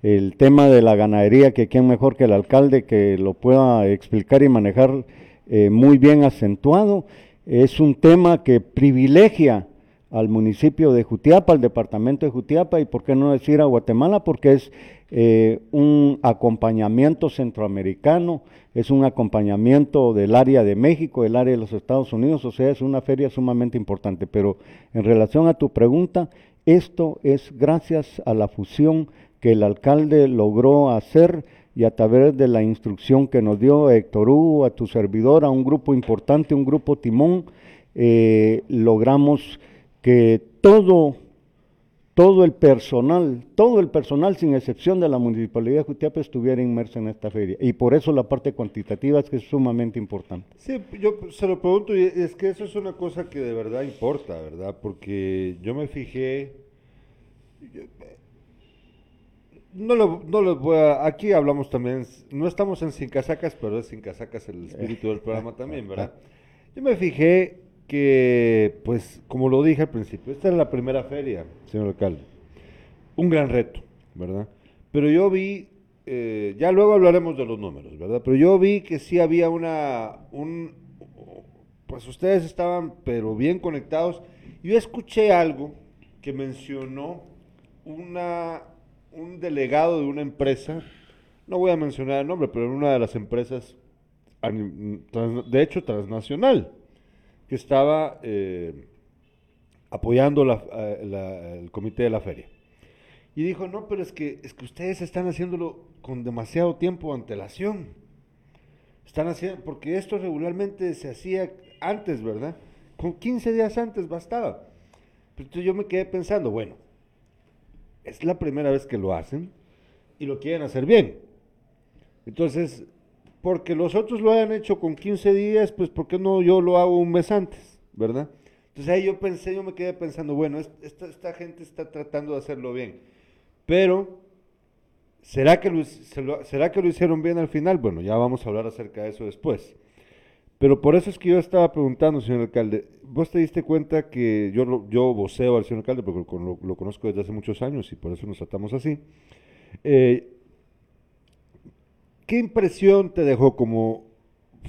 Speaker 7: El tema de la ganadería, que quién mejor que el alcalde que lo pueda explicar y manejar eh, muy bien acentuado, es un tema que privilegia al municipio de Jutiapa, al departamento de Jutiapa y por qué no decir a Guatemala, porque es eh, un acompañamiento centroamericano, es un acompañamiento del área de México, del área de los Estados Unidos, o sea, es una feria sumamente importante. Pero en relación a tu pregunta, esto es gracias a la fusión que el alcalde logró hacer y a través de la instrucción que nos dio Héctor Hugo, a tu servidor, a un grupo importante, un grupo timón, eh, logramos que todo todo el personal, todo el personal sin excepción de la Municipalidad de Jutiapa estuviera inmerso en esta feria. Y por eso la parte cuantitativa es que es sumamente importante.
Speaker 1: Sí, yo se lo pregunto y es que eso es una cosa que de verdad importa, ¿verdad? Porque yo me fijé, no lo, no voy a, aquí hablamos también, no estamos en Sin Casacas, pero es Sin Casacas el espíritu del programa también, ¿verdad? Yo me fijé que, pues, como lo dije al principio, esta es la primera feria, señor alcalde. Un gran reto, ¿verdad? Pero yo vi, eh, ya luego hablaremos de los números, ¿verdad? Pero yo vi que sí había una, un, pues ustedes estaban, pero bien conectados. Yo escuché algo que mencionó una, un delegado de una empresa, no voy a mencionar el nombre, pero una de las empresas, de hecho, transnacional estaba eh, apoyando eh, el comité de la feria. Y dijo, no, pero es que, es que ustedes están haciéndolo con demasiado tiempo de antelación. Están haciendo, porque esto regularmente se hacía antes, ¿verdad? Con 15 días antes bastaba. entonces yo me quedé pensando, bueno, es la primera vez que lo hacen y lo quieren hacer bien. Entonces, porque los otros lo hayan hecho con 15 días, pues ¿por qué no yo lo hago un mes antes, verdad? Entonces ahí yo pensé, yo me quedé pensando, bueno, esta, gente está tratando de hacerlo bien, pero ¿será que, lo, ¿será que lo hicieron bien al final? Bueno, ya vamos a hablar acerca de eso después. Pero por eso es que yo estaba preguntando, señor alcalde, vos te diste cuenta que yo, yo voceo al señor alcalde porque lo, lo, conozco desde hace muchos años y por eso nos tratamos así. Eh, ¿Qué impresión te dejó como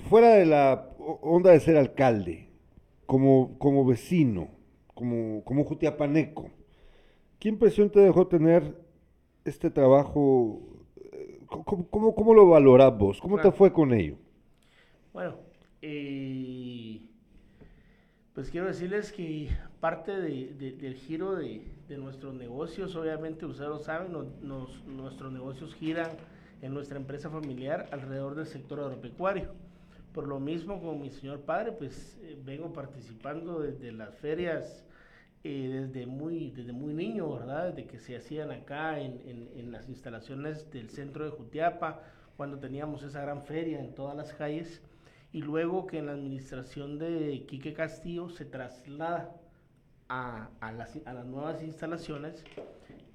Speaker 1: fuera de la onda de ser alcalde, como, como vecino, como, como jutiapaneco? ¿Qué impresión te dejó tener este trabajo? Eh, ¿Cómo, cómo, lo valorás vos? ¿Cómo te fue con ello?
Speaker 8: Bueno, eh, pues quiero decirles que parte del giro de, nuestros negocios, obviamente ustedes lo saben, nuestros negocios giran en nuestra empresa familiar alrededor del sector agropecuario. Por lo mismo, como mi señor padre, pues eh, vengo participando desde las ferias eh, desde, muy, desde muy niño, ¿verdad? Desde que se hacían acá en, en, las instalaciones del centro de Jutiapa, cuando teníamos esa gran feria en todas las calles, y luego que en la administración de Quique Castillo se traslada a, a, las, a las nuevas instalaciones,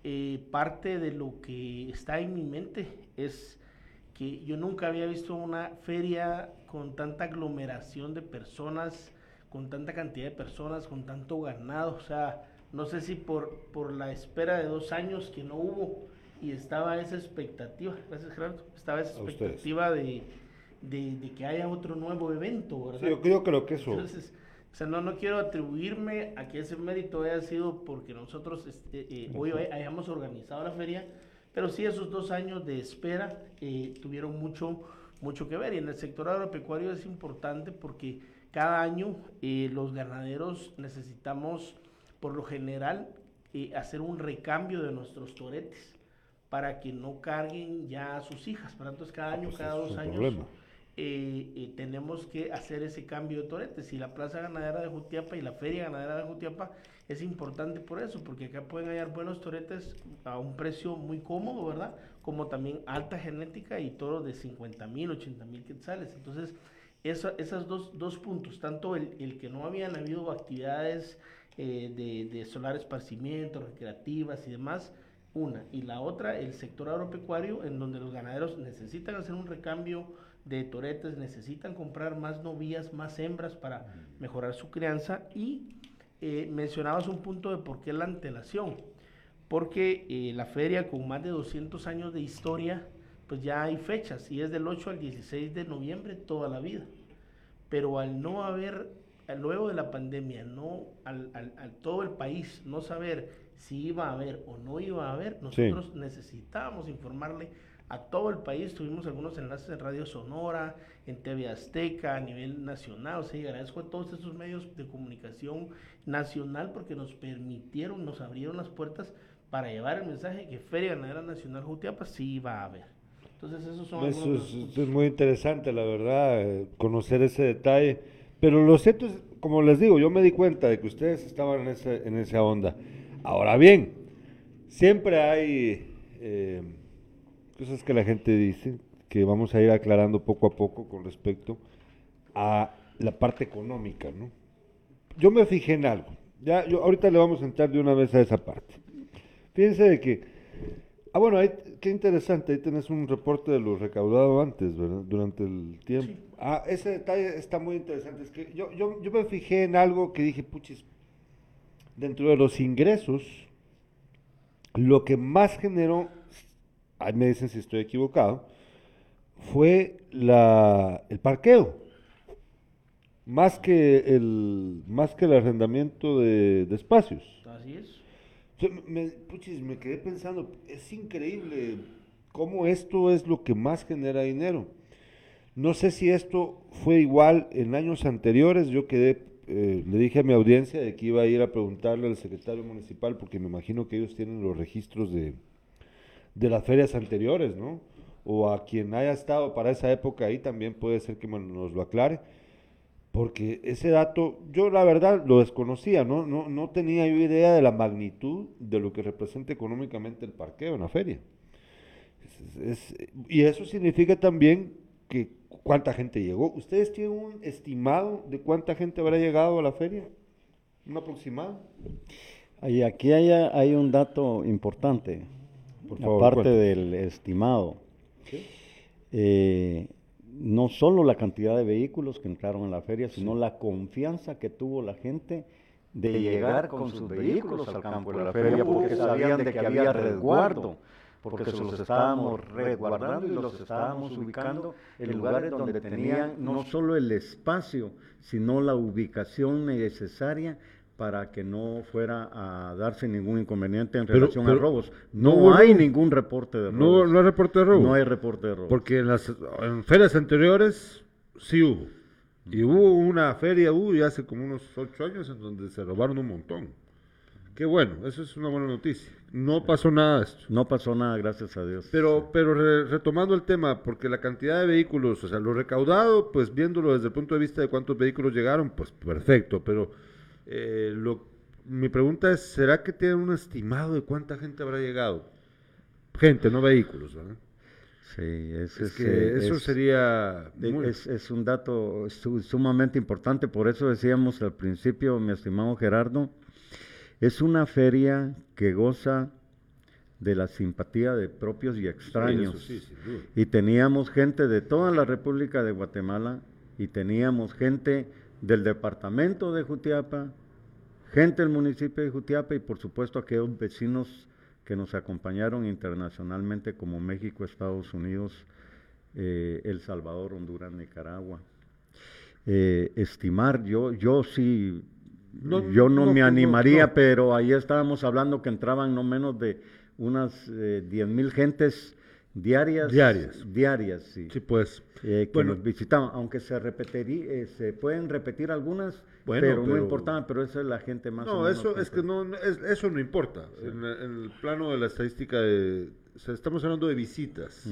Speaker 8: eh, parte de lo que está en mi mente es que yo nunca había visto una feria con tanta aglomeración de personas, con tanta cantidad de personas, con tanto ganado. O sea, no sé si por, por la espera de dos años que no hubo y estaba esa expectativa, gracias Gerardo, estaba esa expectativa de, de, que haya otro nuevo evento, ¿verdad?
Speaker 1: yo creo, creo que eso.
Speaker 8: O sea, no, no quiero atribuirme a que ese mérito haya sido porque nosotros este, eh, hoy hayamos organizado la feria, pero sí esos dos años de espera eh, tuvieron mucho, mucho que ver. Y en el sector agropecuario es importante porque cada año eh, los ganaderos necesitamos, por lo general, hacer un recambio de nuestros toretes para que no carguen ya a sus hijas. Para entonces cada año, cada dos años eh, tenemos que hacer ese cambio de toretes. Y la Plaza Ganadera de Jutiapa y la Feria Ganadera de Jutiapa es importante por eso, porque acá pueden hallar buenos toretes a un precio muy cómodo, ¿verdad? Como también alta genética y toros de 50 mil, 80 mil quetzales. Entonces, eso, esos dos, dos puntos, tanto el, el, que no habían habido actividades eh, de, de solar esparcimiento, recreativas y demás, una. Y la otra, el sector agropecuario, en donde los ganaderos necesitan hacer un recambio de toretes, necesitan comprar más novillas, más hembras para mejorar su crianza. Y eh, mencionabas un punto de por qué la antelación. Porque eh, la feria con más de 200 años de historia, pues ya hay fechas y es del 8 al 16 de noviembre toda la vida. Pero al no haber, luego de la pandemia, no al, al, todo el país no saber si iba a haber o no iba a haber, nosotros necesitábamos informarle a todo el país. Tuvimos algunos enlaces en Radio Sonora, en TV Azteca, a nivel nacional. O sea, y agradezco a todos esos medios de comunicación nacional porque nos permitieron, nos abrieron las puertas para llevar el mensaje que Feria Ganadera Nacional Jutiapa sí iba a haber. Entonces, esos son
Speaker 1: Eso es, es, muy interesante, la verdad, eh, conocer ese detalle. Pero lo cierto es, como les digo, yo me di cuenta de que ustedes estaban en, ese, en esa onda. Ahora bien, siempre hay eh, cosas que la gente dice que vamos a ir aclarando poco a poco con respecto a la parte económica, ¿no? Yo me fijé en algo. Ya, yo, ahorita le vamos a entrar de una vez a esa parte. Fíjense de que, ah, bueno, qué interesante, ahí tenés un reporte de lo recaudado antes, ¿verdad? Durante el tiempo. Ah, ese detalle está muy interesante. Es que yo, yo, yo me fijé en algo que dije, puchis, dentro de los ingresos, lo que más generó, ahí me dicen si estoy equivocado, fue la, el parqueo. Más que el, más que el arrendamiento de, espacios.
Speaker 8: Así es.
Speaker 1: me, puchis, me quedé pensando, es increíble cómo esto es lo que más genera dinero. No sé si esto fue igual en años anteriores, yo quedé eh, le dije a mi audiencia de que iba a ir a preguntarle al secretario municipal, porque me imagino que ellos tienen los registros de, de las ferias anteriores, ¿no? O a quien haya estado para esa época ahí también puede ser que nos lo aclare, porque ese dato yo la verdad lo desconocía, ¿no? No, no tenía yo idea de la magnitud de lo que representa económicamente el parqueo en la feria. y eso significa también que cuánta gente llegó. ¿Ustedes tienen un estimado de cuánta gente habrá llegado a la feria? ¿Un aproximado?
Speaker 7: Y aquí hay, hay un dato importante, aparte del estimado. Eh, no solo la cantidad de vehículos que entraron en la feria, sino la confianza que tuvo la gente de, llegar con sus vehículos al campo de la feria, porque sabían de que había resguardo porque se los estábamos resguardando y los estábamos ubicando en lugares donde tenían no solo el espacio, sino la ubicación necesaria para que no fuera a darse ningún inconveniente en relación a robos. No, hay ningún reporte de robos.
Speaker 1: No, no hay reporte de robos.
Speaker 7: No hay reporte de robos.
Speaker 1: Porque en las en ferias anteriores sí hubo. Y hubo una feria, hubo ya hace como unos ocho años, en donde se robaron un montón. Qué bueno, eso es una buena noticia. No pasó nada de esto.
Speaker 7: No pasó nada, gracias a Dios.
Speaker 1: Pero, pero retomando el tema, porque la cantidad de vehículos, o sea, lo recaudado, pues viéndolo desde el punto de vista de cuántos vehículos llegaron, pues perfecto. Pero eh, lo, mi pregunta es, ¿será que tienen un estimado de cuánta gente habrá llegado? Gente, no vehículos, ¿verdad?
Speaker 7: Sí, es,
Speaker 1: es, que eso sería...
Speaker 7: Es, es, un dato sumamente importante, por eso decíamos al principio, mi estimado Gerardo, es una feria que goza de la simpatía de propios y extraños. y teníamos gente de toda la República de Guatemala y teníamos gente del departamento de Jutiapa, gente del municipio de Jutiapa y por supuesto aquellos vecinos que nos acompañaron internacionalmente como México, Estados Unidos, eh, El Salvador, Honduras, Nicaragua. Eh, estimar, yo, yo sí yo no, me animaría, pero ahí estábamos hablando que entraban no menos de unas eh, diez mil gentes diarias.
Speaker 1: Diarias.
Speaker 7: Diarias, sí.
Speaker 1: Sí, pues.
Speaker 7: Eh, que nos visitaban, aunque se repetiría, eh, se pueden repetir algunas, pero, no importaban, pero esa es la gente más.
Speaker 1: No, eso es que no, eso no importa. En, el plano de la estadística o sea, estamos hablando de visitas,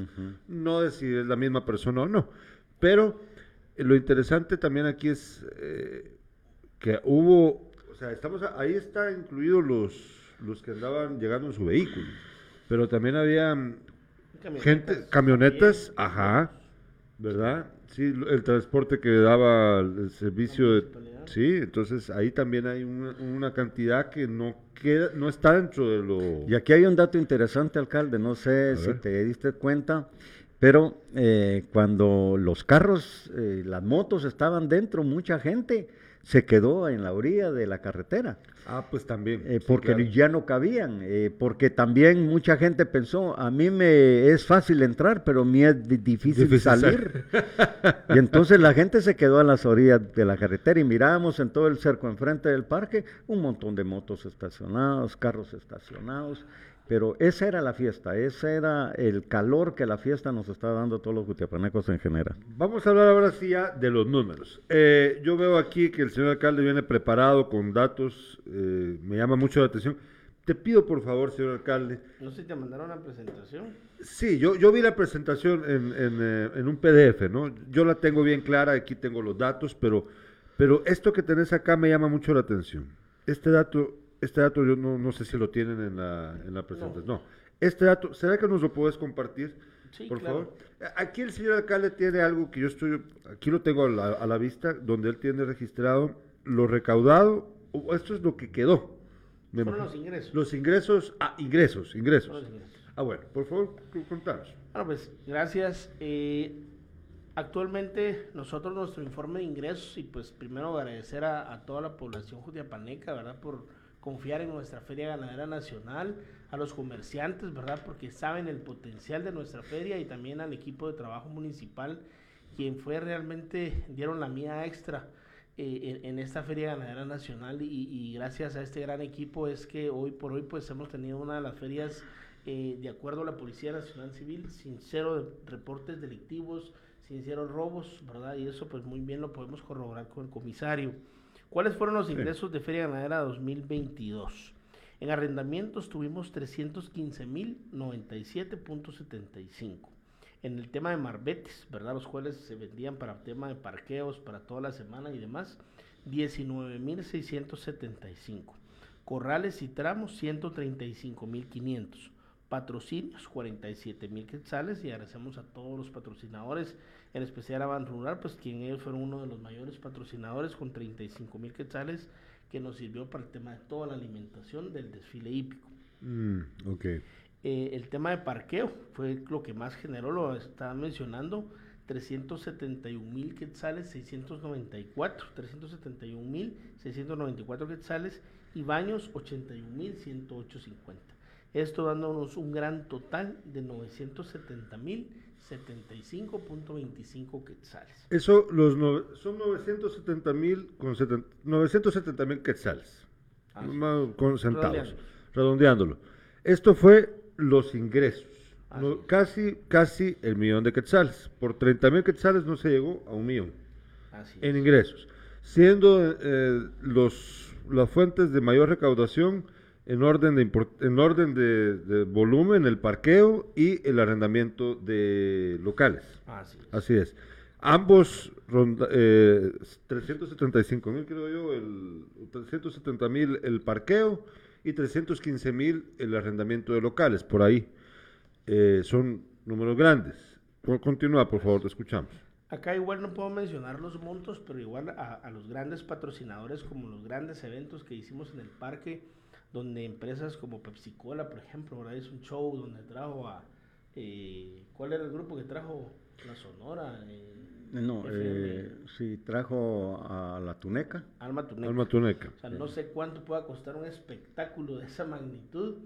Speaker 1: no de si es la misma persona o no. Pero eh, lo interesante también aquí es eh, que hubo, o sea, estamos a- ahí está incluidos los, los que andaban llegando en su vehículo, pero también había mm, gente, camionetas, ajá, ¿verdad? Sí, el transporte que daba el servicio de... Sí, entonces ahí también hay una, una cantidad que no queda, no está dentro de lo...
Speaker 7: Y aquí hay un dato interesante, alcalde, no sé si
Speaker 1: ver.
Speaker 7: te diste cuenta, pero eh, cuando los carros, eh, las motos estaban dentro, mucha gente se quedó en la orilla de la carretera.
Speaker 1: Ah, pues también.
Speaker 7: eh,
Speaker 1: sí,
Speaker 7: porque
Speaker 1: claro.
Speaker 7: ya no cabían, eh, porque también mucha gente pensó, a mí me es fácil entrar, pero me es di- difícil,
Speaker 1: Difícil
Speaker 7: salir. y entonces la gente se quedó a las orillas de la carretera y mirábamos en todo el cerco enfrente del parque un montón de motos estacionados, carros estacionados, pero esa era la fiesta, ese era el calor que la fiesta nos estaba dando a todos los jutiapanecos en general.
Speaker 1: Vamos a hablar ahora sí ya de los números. Eh, yo veo aquí que el señor alcalde viene preparado con datos, eh, me llama mucho la atención. Te pido por favor, señor alcalde.
Speaker 8: No sé si te mandaron una presentación.
Speaker 1: Sí, yo, yo vi la presentación en, en, eh, en un PDF, ¿no? Yo la tengo bien clara, aquí tengo los datos, pero, pero esto que tenés acá me llama mucho la atención. Este dato, este dato yo no, no sé si lo tienen en la, en la presentación. No. Este dato, ¿será que nos lo puedes compartir?
Speaker 8: Sí,
Speaker 1: por
Speaker 8: claro.
Speaker 1: favor. Aquí el señor alcalde tiene algo que yo estoy, aquí lo tengo a la, a la vista, donde él tiene registrado lo recaudado, o esto es lo que quedó. Me
Speaker 8: Fueron
Speaker 1: imagino.
Speaker 8: los ingresos.
Speaker 1: Los ingresos, ah, ingresos, ingresos.
Speaker 8: Fueron los ingresos.
Speaker 1: Ah, bueno, por favor, contanos.
Speaker 8: Bueno, pues gracias. Eh, actualmente nosotros nuestro informe de ingresos y pues primero agradecer a, a toda la población jutiapaneca, ¿verdad? Por confiar en nuestra Feria Ganadera Nacional, a los comerciantes, ¿verdad? Porque saben el potencial de nuestra feria y también al equipo de trabajo municipal, quien fue realmente, dieron la mía extra eh, en, esta Feria Ganadera Nacional y, gracias a este gran equipo es que hoy por hoy pues hemos tenido una de las ferias eh, de acuerdo a la Policía Nacional Civil, sin cero reportes delictivos, sin cero robos, ¿verdad? Y eso pues muy bien lo podemos corroborar con el comisario. ¿Cuáles fueron los ingresos de Feria Ganadera 2022? En arrendamientos tuvimos 315.097.75. En el tema de marbetes, ¿verdad? Los cuales se vendían para tema de parqueos, para toda la semana y demás, 19.675. Corrales y tramos, 135.500. Patrocinios, 47.000 quetzales. Y agradecemos a todos los patrocinadores, en especial a Ban Rural, pues quien ellos fueron uno de los mayores patrocinadores con 35.000 quetzales, que nos sirvió para el tema de toda la alimentación del desfile hípico.
Speaker 1: Mm.
Speaker 8: Eh, el tema de parqueo fue lo que más generó, lo estaban mencionando, 371 mil quetzales, 694, 371 mil 694 quetzales y baños 81 mil 108.50. Esto dándonos un gran total de 970 mil 75.25 quetzales.
Speaker 1: Eso los no- son 970 mil con seten- 970 mil quetzales.
Speaker 8: Ah,
Speaker 1: con centavos. Redondeándolo. Esto fue los ingresos. No-
Speaker 8: es.
Speaker 1: casi, casi el millón de quetzales. Por 30 mil quetzales no se llegó a un millón
Speaker 8: Así
Speaker 1: en
Speaker 8: es.
Speaker 1: ingresos. Siendo eh, los, las fuentes de mayor recaudación en orden de, en orden de, de volumen, el parqueo y el arrendamiento de locales.
Speaker 8: Así es.
Speaker 1: Así es. Ambos, ronda, eh, 375 mil, creo yo, el 370 mil el parqueo y 315 mil el arrendamiento de locales, por ahí. Eh, son números grandes. Continúa, por favor, te escuchamos.
Speaker 8: Acá igual no puedo mencionar los montos, pero igual a, a los grandes patrocinadores como los grandes eventos que hicimos en el parque, donde empresas como Pepsi Cola, por ejemplo, ¿verdad? es un show donde trajo a... eh, ¿Cuál era el grupo que trajo la Sonora? Eh,
Speaker 7: No, eh, sí, trajo a la Tuneca.
Speaker 8: Alma Tuneca.
Speaker 1: Alma Tuneca.
Speaker 8: O sea, no sé cuánto pueda costar un espectáculo de esa magnitud,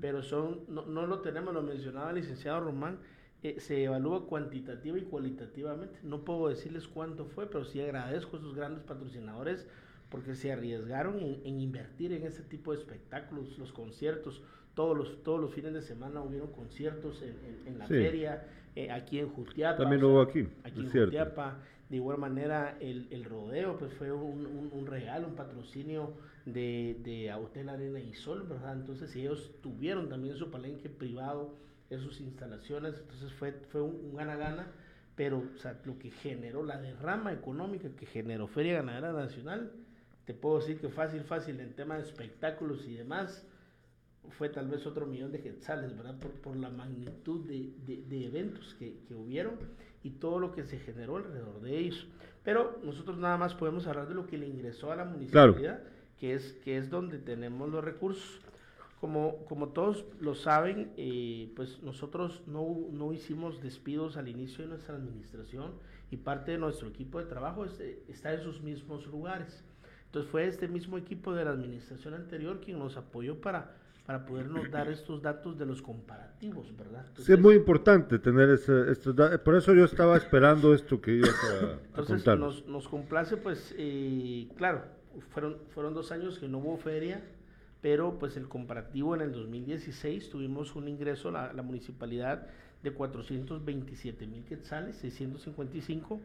Speaker 8: pero son, no, no lo tenemos, lo mencionaba el licenciado Román, eh, se evalúa cuantitativa y cualitativamente. No puedo decirles cuánto fue, pero sí agradezco a esos grandes patrocinadores porque se arriesgaron en, en invertir en este tipo de espectáculos, los conciertos. Todos los, todos los fines de semana hubieron conciertos en, en- en la
Speaker 1: Sí.
Speaker 8: feria, eh, aquí en Jutiapa.
Speaker 1: También
Speaker 8: o
Speaker 1: lo
Speaker 8: sea,
Speaker 1: hubo aquí,
Speaker 8: Aquí en
Speaker 1: cierto.
Speaker 8: Jutiapa. De igual manera, el, el rodeo pues fue un, un- un regalo, un patrocinio de, de Hotel Arena y Sol, ¿verdad? Entonces ellos tuvieron también su palenque privado en sus instalaciones, entonces fue, fue un gana-gana, pero o sea, lo que generó, la derrama económica que generó Feria Ganadera Nacional, te puedo decir que fácil, fácil en tema de espectáculos y demás, fue tal vez otro millón de quetzales, ¿verdad? Por, por la magnitud de, de, eventos que, que, hubieron y todo lo que se generó alrededor de ellos. Pero nosotros nada más podemos hablar de lo que le ingresó a la municipalidad, que, es, que es donde tenemos los recursos. Como, como todos lo saben, eh, pues nosotros no, no, hicimos despidos al inicio de nuestra administración y parte de nuestro equipo de trabajo está en sus mismos lugares. Entonces fue este mismo equipo de la administración anterior quien nos apoyó para, para podernos dar estos datos de los comparativos, ¿verdad?
Speaker 1: sí, es muy importante tener ese, estos datos. Por eso yo estaba esperando esto que ibas a,
Speaker 8: Entonces nos, nos, complace, pues, eh, claro, fueron, fueron dos años que no hubo feria pero pues el comparativo en el 2016 tuvimos un ingreso a la, municipalidad de 427 mil quetzales, 655,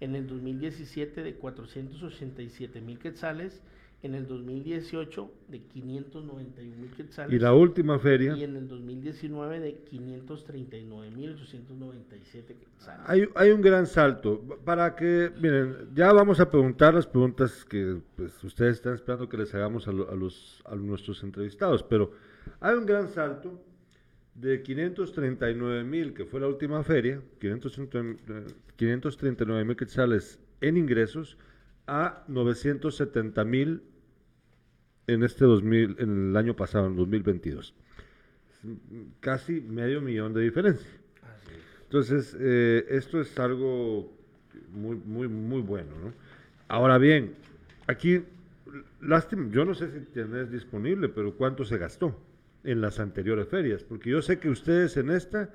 Speaker 8: en el 2017 de 487 mil quetzales en el 2018 de 591 mil quetzales.
Speaker 1: Y la última feria.
Speaker 8: Y en el 2019 de 539 mil 897 quetzales.
Speaker 1: Hay, hay un gran salto. Para que, miren, ya vamos a preguntar las preguntas que pues, ustedes están esperando que les hagamos a, los, a nuestros entrevistados, pero hay un gran salto de 539 mil, que fue la última feria, 539 mil quetzales en ingresos, a 970 mil en este 2000, en el año pasado, en 2022. Casi medio millón de diferencia. Entonces, eh, esto es algo muy, muy, muy bueno, ¿no? Ahora bien, aquí, lástima, yo no sé si tienes disponible, pero ¿cuánto se gastó en las anteriores ferias? Porque yo sé que ustedes en esta,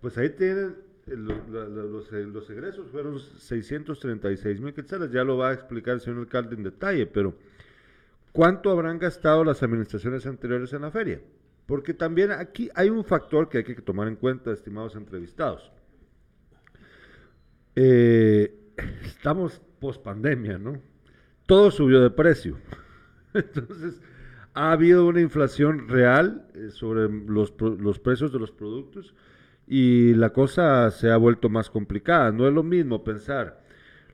Speaker 1: pues ahí tienen los, los, egresos fueron 636 mil quetzales, ya lo va a explicar el señor alcalde en detalle, pero ¿cuánto habrán gastado las administraciones anteriores en la feria? Porque también aquí hay un factor que hay que tomar en cuenta, estimados entrevistados. Eh, estamos post pandemia, ¿no? Todo subió de precio. Entonces, ha habido una inflación real eh, sobre los, los precios de los productos y la cosa se ha vuelto más complicada. No es lo mismo pensar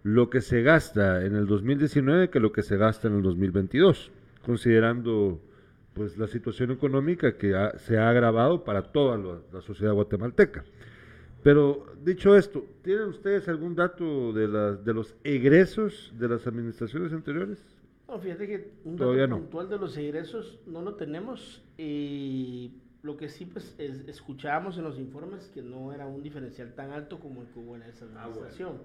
Speaker 1: lo que se gasta en el 2019 que lo que se gasta en el 2022, considerando pues la situación económica que se ha agravado para toda la, sociedad guatemalteca. Pero dicho esto, ¿tienen ustedes algún dato de, las, de los egresos de las administraciones anteriores?
Speaker 8: No, fíjate que un dato puntual de los egresos no lo tenemos y lo que sí, pues, escuchábamos en los informes que no era un diferencial tan alto como el que hubo en esa ah, administración.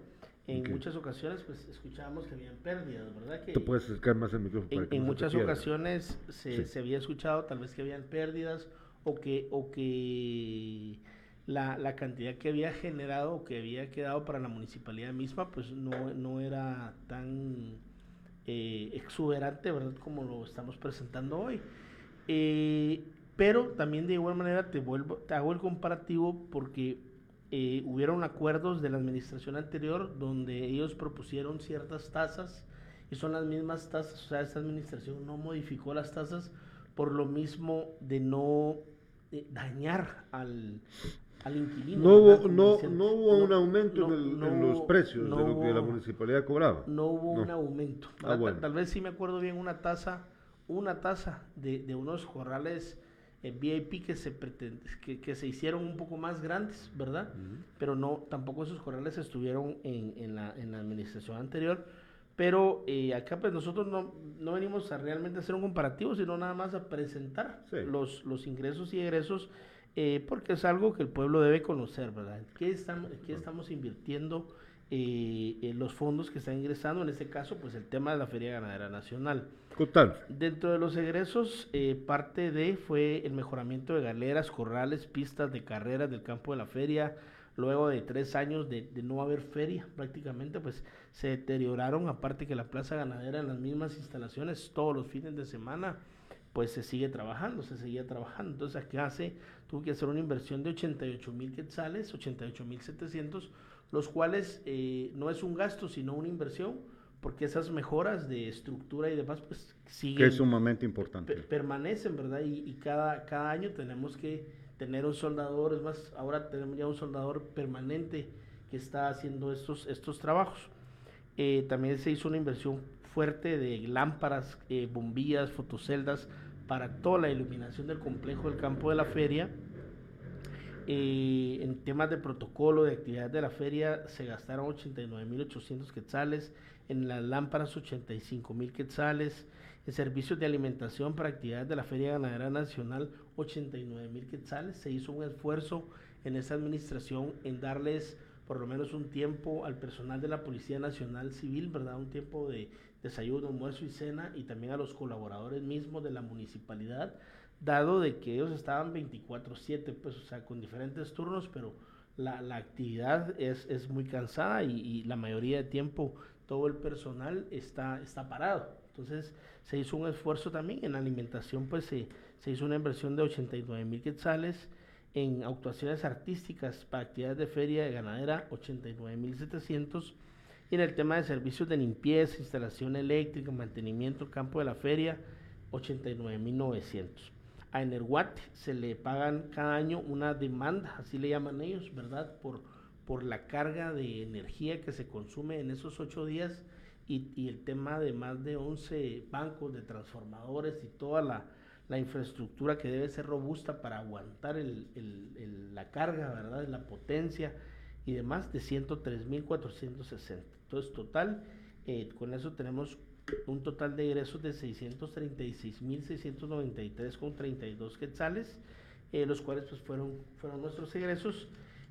Speaker 8: En muchas ocasiones, pues, escuchábamos que habían pérdidas, ¿verdad? Que
Speaker 1: Tú puedes acercar más el micrófono.
Speaker 8: En, muchas ocasiones se, se, había escuchado tal vez que habían pérdidas o que, o que la, la, cantidad que había generado o que había quedado para la municipalidad misma, pues no, no era tan eh, exuberante, ¿verdad? Como lo estamos presentando hoy. Eh, pero también de igual manera te, vuelvo, te hago el comparativo porque eh, hubieron acuerdos de la administración anterior donde ellos propusieron ciertas tasas y son las mismas tasas, o sea, esta administración no modificó las tasas por lo mismo de no eh, dañar al, al inquilino.
Speaker 1: No hubo, no, no hubo un aumento en, los precios de lo que la municipalidad cobraba.
Speaker 8: No hubo un aumento. Ah, tal, vez sí me acuerdo bien una tasa, una tasa de, de unos corrales eh, VIP que se, que, que, se hicieron un poco más grandes, ¿verdad? Pero no, tampoco esos corrales estuvieron en, en, la, en la administración anterior. Pero eh, acá pues nosotros no, no, venimos a realmente hacer un comparativo, sino nada más a presentar los, los ingresos y egresos, eh, porque es algo que el pueblo debe conocer, ¿verdad? ¿Qué estamos, qué estamos invirtiendo? Eh, los fondos que están ingresando, en este caso, pues el tema de la Feria Ganadera Nacional.
Speaker 1: Total.
Speaker 8: Dentro de los egresos, eh, parte de fue el mejoramiento de galeras, corrales, pistas de carreras del campo de la feria. Luego de tres años de, no haber feria, prácticamente, pues se deterioraron, aparte que la plaza ganadera en las mismas instalaciones todos los fines de semana, pues se sigue trabajando, se seguía trabajando. Entonces, aquí hace, tuvo que hacer una inversión de 88 mil quetzales, 88 mil 700 los cuales eh, no es un gasto, sino una inversión, porque esas mejoras de estructura y demás, pues siguen.
Speaker 1: Que es sumamente importante.
Speaker 8: permanecen, ¿verdad? Y, cada, cada año tenemos que tener un soldador, es más, ahora tenemos ya un soldador permanente que está haciendo estos, estos trabajos. Eh, también se hizo una inversión fuerte de lámparas, eh, bombillas, fotoceldas para toda la iluminación del complejo del campo de la feria. Eh, en temas de protocolo de actividades de la feria se gastaron 89.800 quetzales, en las lámparas 85.000 quetzales, en servicios de alimentación para actividades de la Feria Ganadera Nacional 89.000 quetzales. Se hizo un esfuerzo en esa administración en darles por lo menos un tiempo al personal de la Policía Nacional Civil, ¿verdad? Un tiempo de desayuno, almuerzo y cena y también a los colaboradores mismos de la municipalidad, dado de que ellos estaban 24/7, pues, o sea, con diferentes turnos, pero la, la actividad es, es, muy cansada y, la mayoría de tiempo todo el personal está, está parado. Entonces se hizo un esfuerzo también en alimentación, pues se, se hizo una inversión de 89 mil quetzales, en actuaciones artísticas para actividades de feria de ganadera 89 mil 700 y en el tema de servicios de limpieza, instalación eléctrica, mantenimiento campo de la feria 89 mil 900. A Energuat se le pagan cada año una demanda, así le llaman ellos, ¿verdad? Por, por la carga de energía que se consume en esos ocho días y, y el tema de más de 11 bancos de transformadores y toda la, la infraestructura que debe ser robusta para aguantar el, el, el, la carga, ¿verdad? La potencia y demás de 103.460. Entonces, total, eh, con eso tenemos un total de ingresos de 636.693,32 quetzales, eh, los cuales pues fueron, fueron nuestros ingresos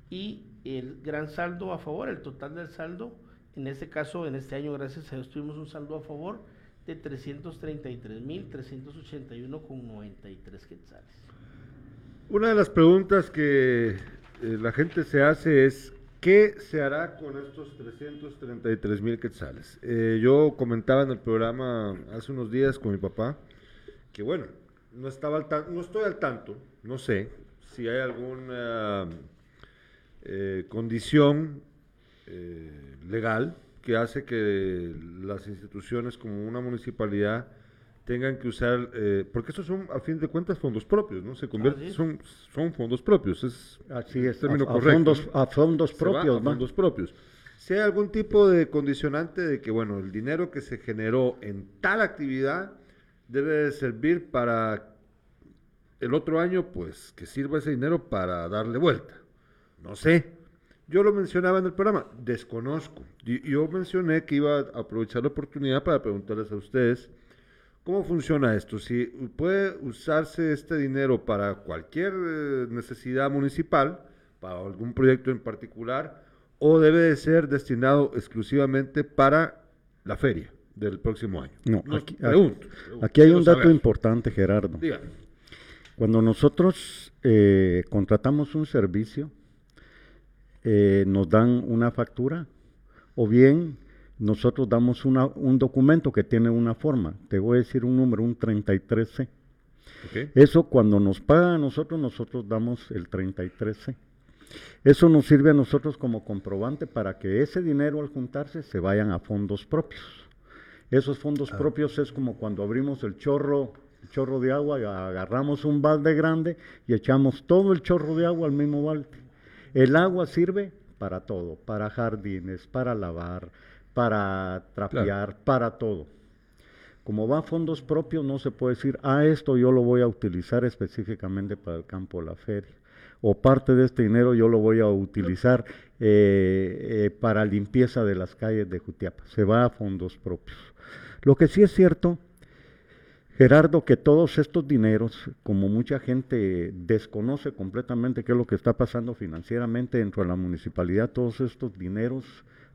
Speaker 8: y el gran saldo a favor, el total del saldo, en este caso, en este año, gracias a Dios, tuvimos un saldo a favor de 333.381,93 quetzales.
Speaker 1: Una de las preguntas que eh, la gente se hace es, ¿qué se hará con estos 333 mil quetzales? Eh, yo comentaba en el programa hace unos días con mi papá que, bueno, no, estaba al no estoy al tanto, no sé si hay alguna eh, condición eh, legal que hace que las instituciones como una municipalidad tengan que usar, eh, porque estos son a fin de cuentas fondos propios, ¿no? Se convierte,
Speaker 7: Así es.
Speaker 1: son, son fondos propios, es
Speaker 7: Así es,
Speaker 1: término
Speaker 7: a, a
Speaker 1: correcto,
Speaker 7: fondos, a fondos propios,
Speaker 1: a
Speaker 7: ¿no?
Speaker 1: fondos propios. Si hay algún tipo de condicionante de que, bueno, el dinero que se generó en tal actividad debe de servir para el otro año, pues que sirva ese dinero para darle vuelta. No sé. Yo lo mencionaba en el programa, desconozco. Y- Yo mencioné que iba a aprovechar la oportunidad para preguntarles a ustedes cómo funciona esto. Si puede usarse este dinero para cualquier eh, necesidad municipal, para algún proyecto en particular, o debe de ser destinado exclusivamente para la feria del próximo año.
Speaker 7: No,
Speaker 1: No,
Speaker 7: aquí,
Speaker 1: pregunto,
Speaker 7: aquí-
Speaker 1: pregunto,
Speaker 7: aquí hay un dato
Speaker 1: saber.
Speaker 7: importante, Gerardo.
Speaker 1: Dígame.
Speaker 7: Cuando nosotros eh, contratamos un servicio, eh, nos dan una factura o bien nosotros damos una- un documento que tiene una forma. Te voy a decir un número, un 33C.
Speaker 1: Ok.
Speaker 7: Eso cuando nos paga a nosotros, nosotros damos el 33C. Eso nos sirve a nosotros como comprobante para que ese dinero al juntarse se vayan a fondos propios. Esos fondos propios es como cuando abrimos el chorro, el chorro de agua, agarramos un balde grande y echamos todo el chorro de agua al mismo balde. El agua sirve para todo, para jardines, para lavar, para trapear, para todo. Como va a fondos propios, no se puede decir, ah, esto yo lo voy a utilizar específicamente para el campo de la feria. O parte de este dinero yo lo voy a utilizar eh, eh, para limpieza de las calles de Jutiapa. Se va a fondos propios. Lo que sí es cierto, Gerardo, que todos estos dineros, como mucha gente desconoce completamente qué es lo que está pasando financieramente dentro de la municipalidad, todos estos dineros,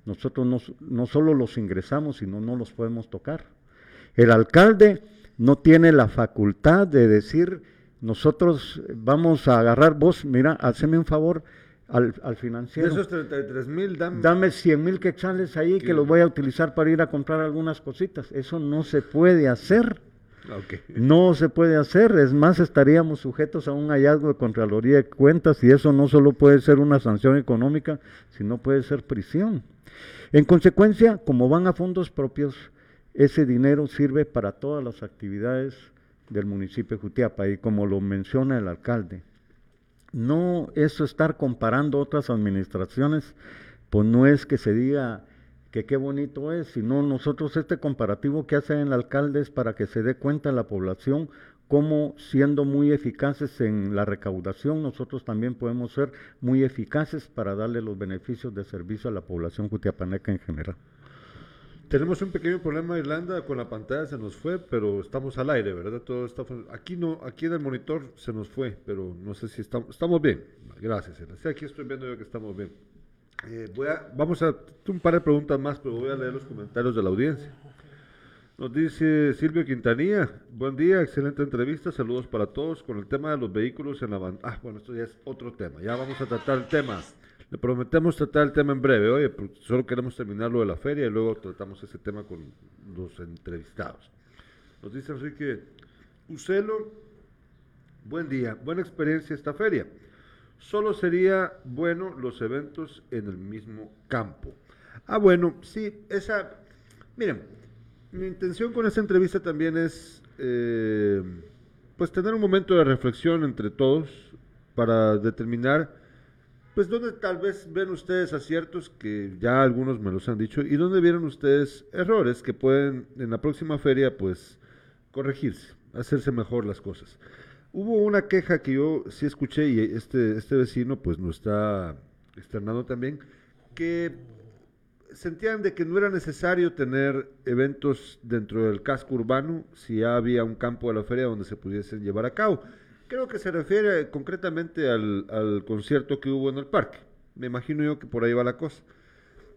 Speaker 7: nosotros no, no solo los ingresamos, sino no los podemos tocar. El alcalde no tiene la facultad de decir, nosotros vamos a agarrar, vos, mira, haceme un favor al, al
Speaker 1: De
Speaker 7: financiero.
Speaker 1: esos 33 mil, dame,
Speaker 7: Dame 100 mil quetzales ahí Que- los voy a utilizar para ir a comprar algunas cositas. Eso no se puede hacer. No se puede hacer, es más, estaríamos sujetos a un hallazgo de Contraloría de Cuentas y eso no solo puede ser una sanción económica, sino puede ser prisión. En consecuencia, como van a fondos propios, ese dinero sirve para todas las actividades del municipio de Jutiapa y como lo menciona el alcalde, no eso estar comparando otras administraciones, pues no es que se diga que qué bonito es, sino nosotros este comparativo que hace el alcalde es para que se dé cuenta la población cómo siendo muy eficaces en la recaudación, nosotros también podemos ser muy eficaces para darle los beneficios de servicio a la población jutiapaneca en general.
Speaker 1: Tenemos un pequeño problema, Irlanda, con la pantalla se nos fue, pero estamos al aire, ¿verdad? Todo está aquí no, aquí en el monitor se nos fue, pero no sé si estamos, estamos bien. Gracias, sí, aquí estoy viendo yo que estamos bien. Eh, vamos a un par de preguntas más, pero voy a leer los comentarios de la audiencia. Nos dice Silvio Quintanilla, buen día, excelente entrevista, saludos para todos con el tema de los vehículos en la Ah, bueno, esto ya es otro tema, ya vamos a tratar el tema. Le prometemos tratar el tema en breve. Oye, solo queremos terminar lo de la feria y luego tratamos ese tema con los entrevistados. Nos dice Enrique Ucelo, buen día, buena experiencia esta feria. Solo sería bueno los eventos en el mismo campo. Ah, bueno, sí, esa... Miren, mi intención con esta entrevista también es, eh, pues, tener un momento de reflexión entre todos para determinar pues ¿dónde tal vez ven ustedes aciertos que ya algunos me los han dicho y dónde vieron ustedes errores que pueden en la próxima feria pues corregirse, hacerse mejor las cosas? Hubo una queja que yo sí escuché y este, este vecino pues nos está externando también, que sentían de que no era necesario tener eventos dentro del casco urbano si ya había un campo de la feria donde se pudiesen llevar a cabo. Creo que se refiere concretamente al, concierto que hubo en el parque. Me imagino yo que por ahí va la cosa.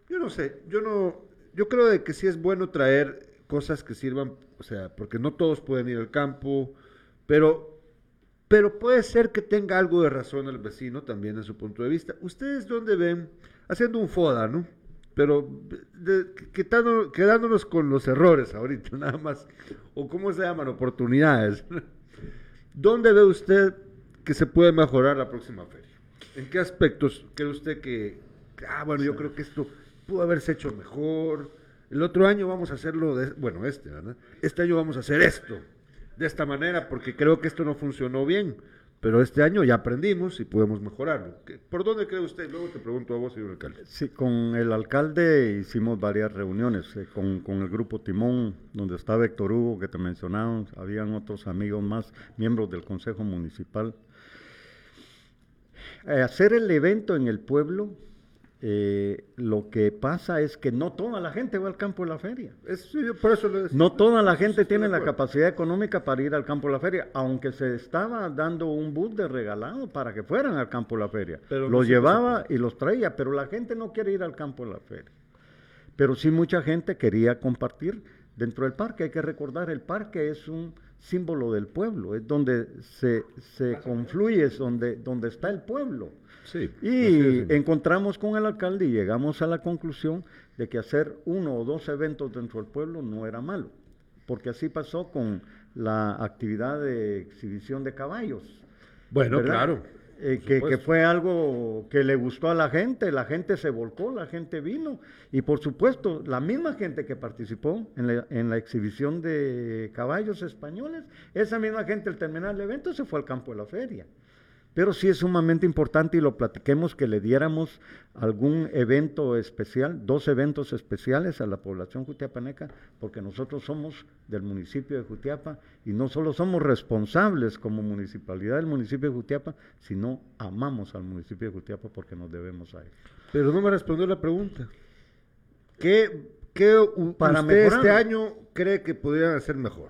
Speaker 1: Yo no sé, yo no, yo creo de que sí es bueno traer cosas que sirvan, o sea, porque no todos pueden ir al campo, pero, pero puede ser que tenga algo de razón el vecino también en su punto de vista. ¿Ustedes dónde ven? Haciendo un foda, ¿no? Pero quedándonos con los errores ahorita, nada más. O cómo se llaman, oportunidades. ¿Dónde ve usted que se puede mejorar la próxima feria? ¿En qué aspectos cree usted que, ah, bueno, yo creo que esto pudo haberse hecho mejor? El otro año vamos a hacerlo, de, bueno, este, ¿verdad? Este año vamos a hacer esto, de esta manera, porque creo que esto no funcionó bien. Pero este año ya aprendimos y podemos mejorarlo. ¿Por dónde cree usted? Luego te pregunto a vos, señor alcalde.
Speaker 7: Sí, con el alcalde hicimos varias reuniones, eh, con, con, el grupo Timón, donde estaba Héctor Hugo, que te mencionaban, habían otros amigos más, miembros del Consejo Municipal. Eh, hacer el evento en el pueblo eh, lo que pasa es que no toda la gente va al campo de la feria. por eso no toda la gente tiene la capacidad económica para ir al campo de la feria, aunque se estaba dando un bus de regalado para que fueran al campo de la feria. los llevaba y los traía, pero la gente no quiere ir al campo de la feria. Pero sí mucha gente quería compartir dentro del parque. Hay que recordar, el parque es un símbolo del pueblo, es donde se, se confluye, es donde, donde está el pueblo y encontramos con el alcalde y llegamos a la conclusión de que hacer uno o dos eventos dentro del pueblo no era malo, porque así pasó con la actividad de exhibición de caballos.
Speaker 1: Bueno, claro.
Speaker 7: Eh, que, fue algo que le gustó a la gente, la gente se volcó, la gente vino y por supuesto la misma gente que participó en la, en la exhibición de caballos españoles, esa misma gente al terminar el evento se fue al campo de la feria. Pero sí es sumamente importante y lo platiquemos que le diéramos algún evento especial, dos eventos especiales a la población jutiapaneca, porque nosotros somos del municipio de Jutiapa y no solo somos responsables como municipalidad del municipio de Jutiapa, sino amamos al municipio de Jutiapa porque nos debemos a él.
Speaker 1: Pero no me respondió la pregunta. ¿Qué, qué para usted este año cree que podrían hacer mejor?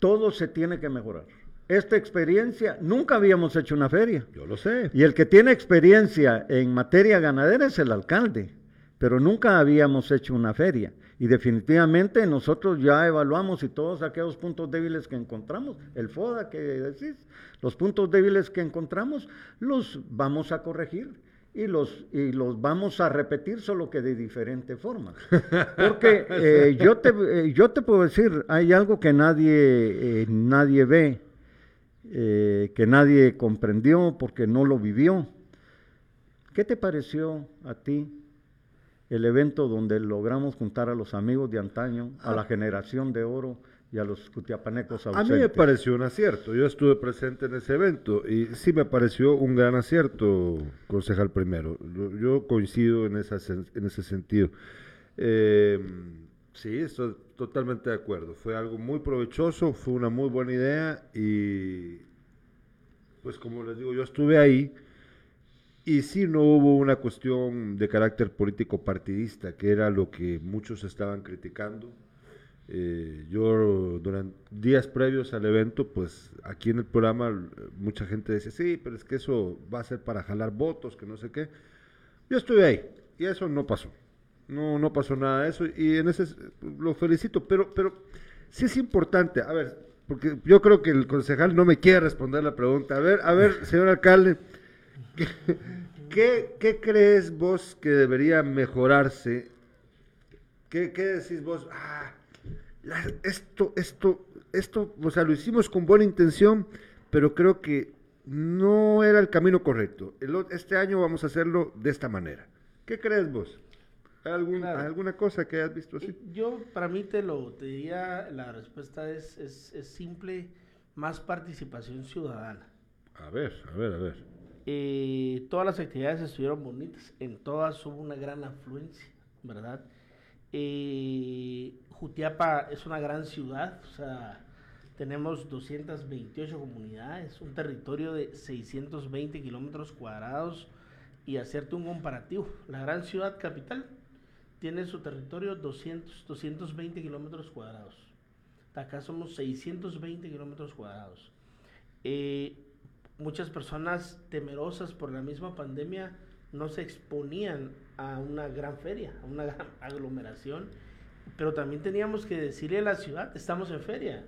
Speaker 7: Todo se tiene que mejorar esta experiencia, nunca habíamos hecho una feria.
Speaker 1: Yo lo sé.
Speaker 7: Y el que tiene experiencia en materia ganadera es el alcalde, pero nunca habíamos hecho una feria. Y definitivamente nosotros ya evaluamos y todos aquellos puntos débiles que encontramos, el FODA que decís, los puntos débiles que encontramos, los vamos a corregir y los, y los vamos a repetir, solo que de diferente forma. Porque eh, yo, te, eh, yo te puedo decir, hay algo que nadie, eh, nadie ve eh, que nadie comprendió porque no lo vivió. ¿Qué te pareció a ti el evento donde logramos juntar a los amigos de antaño, a la ah. generación de oro, y a los cutiapanecos
Speaker 1: A
Speaker 7: ausentes.
Speaker 1: mí me pareció un acierto. Yo estuve presente en ese evento y sí me pareció un gran acierto, concejal primero. Yo coincido en, esa, en ese sentido. Eh, sí, estoy totalmente de acuerdo. Fue algo muy provechoso, fue una muy buena idea y, pues como les digo, yo estuve ahí y sí no hubo una cuestión de carácter político partidista, que era lo que muchos estaban criticando. Eh, yo durante días previos al evento, pues aquí en el programa eh, mucha gente decía, sí, pero es que eso va a ser para jalar votos, que no sé qué. Yo estuve ahí y eso no pasó. No, no pasó nada de eso y en ese lo felicito, pero, pero sí es importante, a ver, porque yo creo que el concejal no me quiere responder la pregunta. A ver, a ver, señor alcalde, ¿qué, qué, qué crees vos que debería mejorarse? ¿Qué, qué decís vos? Ah, la- esto, esto, esto, o sea, lo hicimos con buena intención, pero creo que no era el camino correcto. El este año vamos a hacerlo de esta manera. ¿Qué crees vos? ¿Hay algún-
Speaker 8: Claro.
Speaker 1: ¿Alguna cosa que hayas visto así?
Speaker 8: Yo, para mí, te lo te diría, la respuesta es, es, es simple, más participación ciudadana.
Speaker 1: A ver, a ver, a ver.
Speaker 8: Eh, todas las actividades estuvieron bonitas, en todas hubo una gran afluencia, ¿verdad? Eh, Jutiapa es una gran ciudad, o sea, tenemos 228 comunidades, un territorio de 620 kilómetros cuadrados y hacerte un comparativo, la gran ciudad capital tiene su territorio 200, 220 kilómetros cuadrados. Acá somos 620 kilómetros cuadrados. Eh, muchas personas temerosas por la misma pandemia no se exponían a una gran feria, a una gran aglomeración, pero también teníamos que decirle a la ciudad, estamos en feria.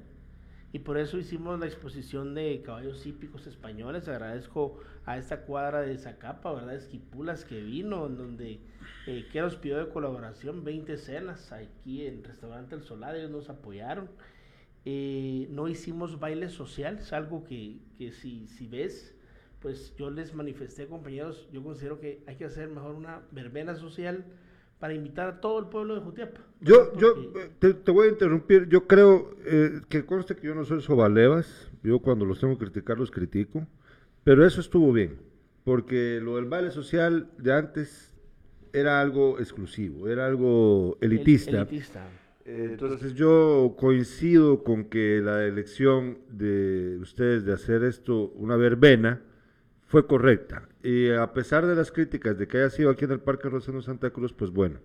Speaker 8: Y por eso hicimos la exposición de caballos hípicos españoles. Agradezco a esta cuadra de Zacapa, ¿verdad? Esquipulas que vino, en donde eh, que nos pidió de colaboración 20 cenas aquí en Restaurante El Solar, ellos nos apoyaron. Eh, no hicimos baile social, es algo que, que si, si ves, pues yo les manifesté, compañeros, yo considero que hay que hacer mejor una verbena social para invitar a todo el pueblo de Jutiapa.
Speaker 1: Yo, yo
Speaker 8: Porque-
Speaker 1: te, te voy a interrumpir. Yo creo eh, que conste que yo no soy sobalevas. Yo cuando los tengo que criticar los critico. Pero eso estuvo bien. Porque lo del baile social de antes era algo exclusivo, era algo
Speaker 8: el-
Speaker 1: elitista.
Speaker 8: elitista.
Speaker 1: Eh, Entonces yo coincido con que la elección de ustedes de hacer esto una verbena fue correcta. Y a pesar de las críticas de que haya sido aquí en el Parque Rosendo Santa Cruz, pues bueno,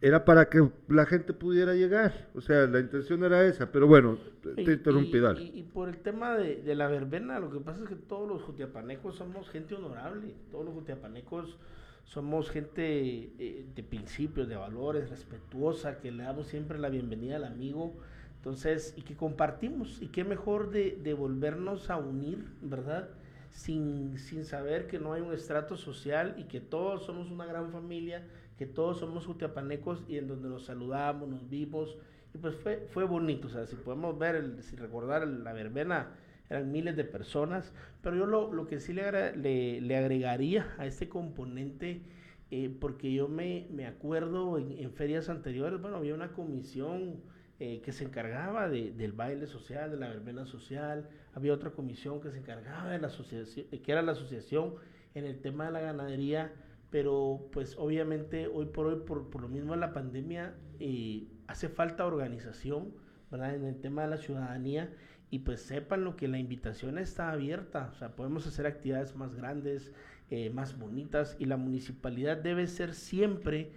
Speaker 1: era para que la gente pudiera llegar. O sea, la intención era esa. Pero bueno, te
Speaker 8: Y-
Speaker 1: interrumpí,
Speaker 8: y,
Speaker 1: dale.
Speaker 8: y- y por el tema de, de la verbena, lo que pasa es que todos los jutiapanecos somos gente honorable. Todos los jutiapanecos somos gente eh, de principios, de valores, respetuosa, que le damos siempre la bienvenida al amigo. Entonces, y que compartimos. Y qué mejor de, de volvernos a unir, ¿verdad? Sin, sin saber que no hay un estrato social y que todos somos una gran familia, que todos somos jutiapanecos y en donde nos saludamos, nos vimos. Y pues fue, fue bonito, o sea, si podemos ver, el, si recordar la verbena, eran miles de personas, pero yo lo, lo que sí le, le, le agregaría a este componente, eh, porque yo me, me acuerdo en, en ferias anteriores, bueno, había una comisión eh, que se encargaba de- del baile social, de la verbena social, había otra comisión que se encargaba de la asociación, eh, que era la asociación en el tema de la ganadería, pero pues obviamente hoy por hoy, por, por lo mismo de la pandemia, eh, hace falta organización, ¿verdad? En el tema de la ciudadanía y pues sepan lo que la invitación está abierta, o sea, podemos hacer actividades más grandes, eh, más bonitas y la municipalidad debe ser siempre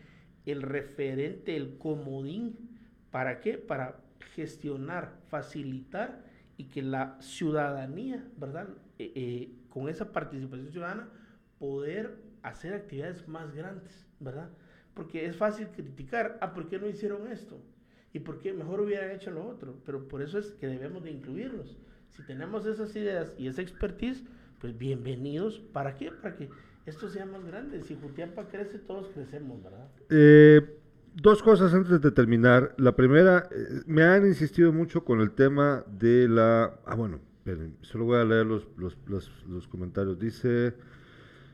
Speaker 8: el referente, el comodín, ¿para qué? Para gestionar, facilitar y que la ciudadanía, ¿verdad? Eh, eh, con esa participación ciudadana, poder hacer actividades más grandes, ¿verdad? Porque es fácil criticar, ah, ¿por qué no hicieron esto? ¿Y por qué mejor hubieran hecho lo otro? Pero por eso es que debemos de incluirlos. Si tenemos esas ideas y esa expertise, pues bienvenidos. ¿Para qué? Para que esto sea más grande. Si Jutiapa crece, todos crecemos, ¿verdad?
Speaker 1: Eh, dos cosas antes de terminar. La primera, eh, me han insistido mucho con el tema de la... Ah, bueno, esperen, solo voy a leer los, los, los, comentarios. Dice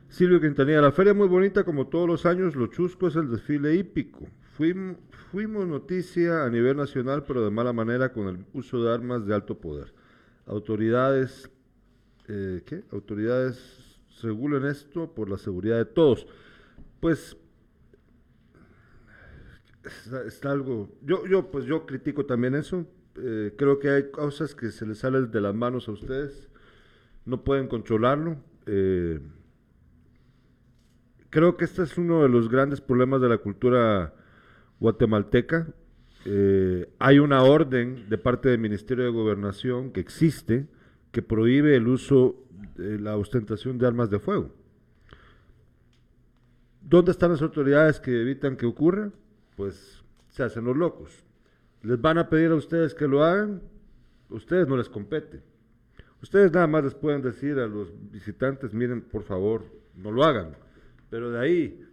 Speaker 1: Silvio Quintanilla, la feria muy bonita como todos los años, lo chusco es el desfile hípico. fuimos, fuimos noticia a nivel nacional, pero de mala manera con el uso de armas de alto poder. Autoridades, eh, ¿qué? Autoridades regulen esto por la seguridad de todos. Pues está, algo. Yo, yo, pues yo critico también eso. Eh, creo que hay cosas que se les salen de las manos a ustedes. No pueden controlarlo. Eh, creo que este es uno de los grandes problemas de la cultura guatemalteca. Eh, hay una orden de parte del Ministerio de Gobernación que existe que prohíbe el uso de la ostentación de armas de fuego. ¿Dónde están las autoridades que evitan que ocurra? Pues se hacen los locos. Les van a pedir a ustedes que lo hagan, ustedes no les compete. Ustedes nada más les pueden decir a los visitantes, miren, por favor, no lo hagan. Pero de ahí,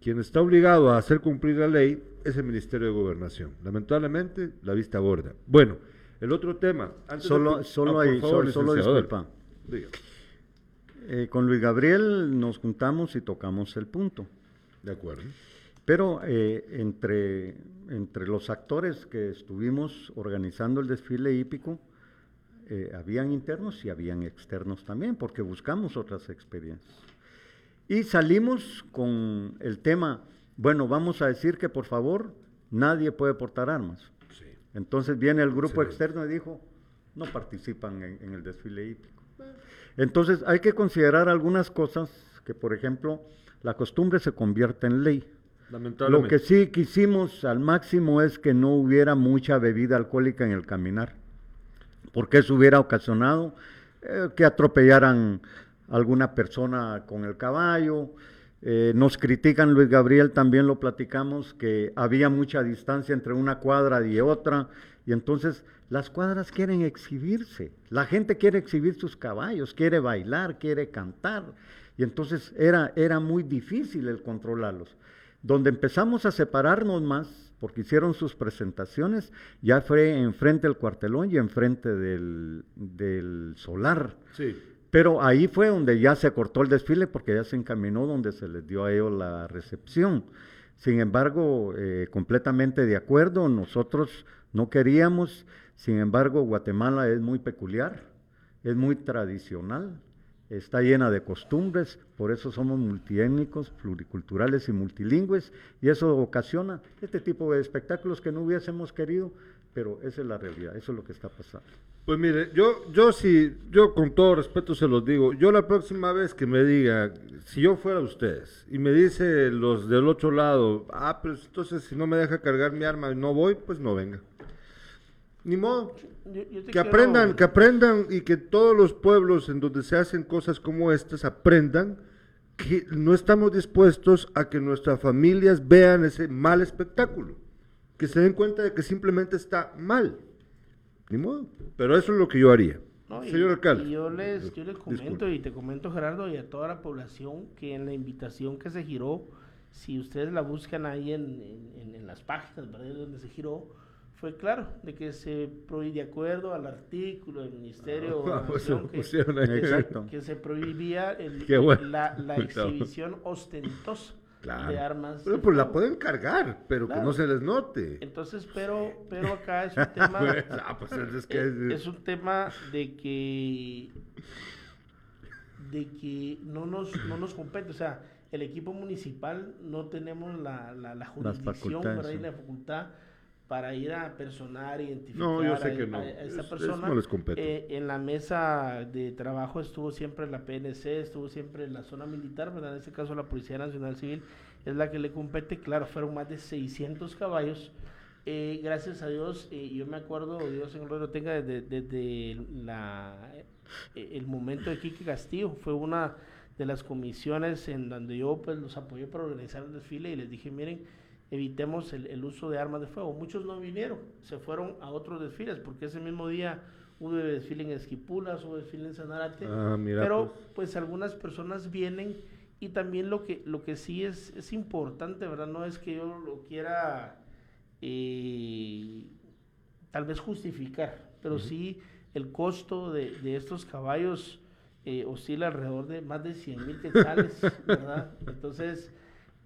Speaker 1: quien está obligado a hacer cumplir la ley es el Ministerio de Gobernación. Lamentablemente, la vista gorda. Bueno, el otro tema.
Speaker 7: solo solo, hay, solo, disculpa. Eh, con Luis Gabriel nos juntamos y tocamos el punto.
Speaker 1: De acuerdo.
Speaker 7: Pero eh, entre, entre los actores que estuvimos organizando el desfile hípico, eh, habían internos y habían externos también, porque buscamos otras experiencias. Y salimos con el tema, bueno, vamos a decir que por favor nadie puede portar armas. Entonces viene el grupo externo y dijo, no participan en, el desfile hípico. Entonces hay que considerar algunas cosas que, por ejemplo, la costumbre se convierte en ley. Lo que sí quisimos al máximo es que no hubiera mucha bebida alcohólica en el caminar, porque eso hubiera ocasionado eh, que atropellaran alguna persona con el caballo. Eh, nos critican, Luis Gabriel, también lo platicamos, que había mucha distancia entre una cuadra y otra, y entonces las cuadras quieren exhibirse, la gente quiere exhibir sus caballos, quiere bailar, quiere cantar, y entonces era, era muy difícil el controlarlos. Donde empezamos a separarnos más, porque hicieron sus presentaciones, ya fue enfrente del cuartelón y enfrente del, del solar.
Speaker 1: Sí.
Speaker 7: Pero ahí fue donde ya se cortó el desfile porque ya se encaminó donde se les dio a ellos la recepción. Sin embargo, eh, completamente de acuerdo, nosotros no queríamos, sin embargo, Guatemala es muy peculiar, es muy tradicional, está llena de costumbres, por eso somos multiétnicos, pluriculturales y multilingües, y eso ocasiona este tipo de espectáculos que no hubiésemos querido, pero esa es la realidad, eso es lo que está pasando.
Speaker 1: Pues mire, yo, yo sí, yo con todo respeto se los digo, yo la próxima vez que me diga, si yo fuera ustedes, y me dice los del otro lado, ah, pero entonces si no me deja cargar mi arma y no voy, pues no venga. Ni modo. que aprendan, que aprendan y que todos los pueblos en donde se hacen cosas como estas aprendan que no estamos dispuestos a que nuestras familias vean ese mal espectáculo. Que se den cuenta de que simplemente está mal. Ni modo. Pero eso es lo que yo haría.
Speaker 8: Señor alcalde. Y yo les, yo les comento y te comento Gerardo y a toda la población que en la invitación que se giró, si ustedes la buscan ahí en, en, las páginas ¿verdad? donde se giró, fue claro de que se prohibía de acuerdo al artículo del Ministerio ah, pues que, se prohibía la, la exhibición ostentosa de armas.
Speaker 1: Pero pues la pueden cargar, pero que no se les note.
Speaker 8: Entonces, pero, pero acá es un tema. Ah, pues es, un tema de que de que no nos, no nos compete, o sea, el equipo municipal no tenemos la, la, la jurisdicción. Y la facultad para ir a personar, identificar a, esa persona. Eh, en la mesa de trabajo estuvo siempre la PNC, estuvo siempre la zona militar, ¿verdad? En este caso la Policía Nacional Civil es la que le compete. Claro, fueron más de 600 caballos. Eh, gracias a Dios, eh, yo me acuerdo, Dios en el lo tenga, desde, desde la, el momento de Quique Castillo, fue una de las comisiones en donde yo pues los apoyé para organizar el desfile y les dije, miren, evitemos el, uso de armas de fuego. Muchos no vinieron, se fueron a otros desfiles, porque ese mismo día hubo desfile en Esquipulas, hubo desfile en Sanarate, ah, pero pues. pues. algunas personas vienen y también lo que, lo que sí es, es importante, ¿verdad? No es que yo lo quiera eh, tal vez justificar, pero sí el costo de, de estos caballos eh, oscila alrededor de más de 100 mil quetzales, ¿verdad? Entonces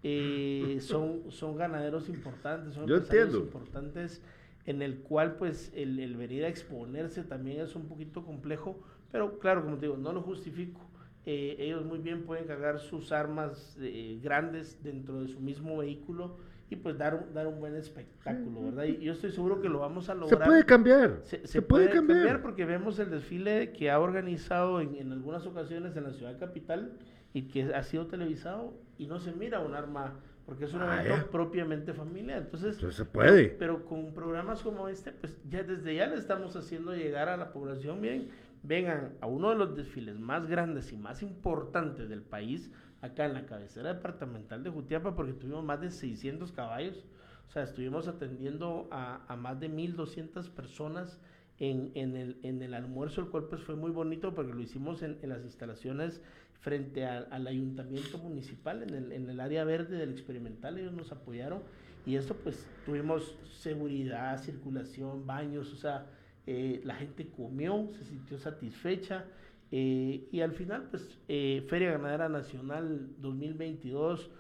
Speaker 8: eh, son, son ganaderos importantes, son
Speaker 1: Yo entiendo.
Speaker 8: importantes en el cual pues el, el venir a exponerse también es un poquito complejo, pero claro, como te digo, no lo justifico. Eh, ellos muy bien pueden cargar sus armas eh, grandes dentro de su mismo vehículo y pues dar un, dar un buen espectáculo, ¿verdad? Y yo estoy seguro que lo vamos a lograr.
Speaker 1: Se puede cambiar.
Speaker 8: Se, se puede, cambiar. porque vemos el desfile que ha organizado en, en, algunas ocasiones en la ciudad capital y que ha sido televisado y no se mira un arma porque es un ah, evento propiamente familiar. Entonces,
Speaker 1: se puede.
Speaker 8: Pero, pero, con programas como este, pues ya desde ya le estamos haciendo llegar a la población, bien, vengan a uno de los desfiles más grandes y más importantes del país, acá en la cabecera departamental de Jutiapa, porque tuvimos más de 600 caballos, o sea, estuvimos atendiendo a, a más de 1.200 personas en, en, el, en el almuerzo, el cual pues fue muy bonito porque lo hicimos en, en las instalaciones frente a, al ayuntamiento municipal, en el, en el área verde del experimental, ellos nos apoyaron. Y esto pues tuvimos seguridad, circulación, baños, o sea, eh, la gente comió, se sintió satisfecha. Eh, y al final, pues, eh, Feria Ganadera Nacional 2022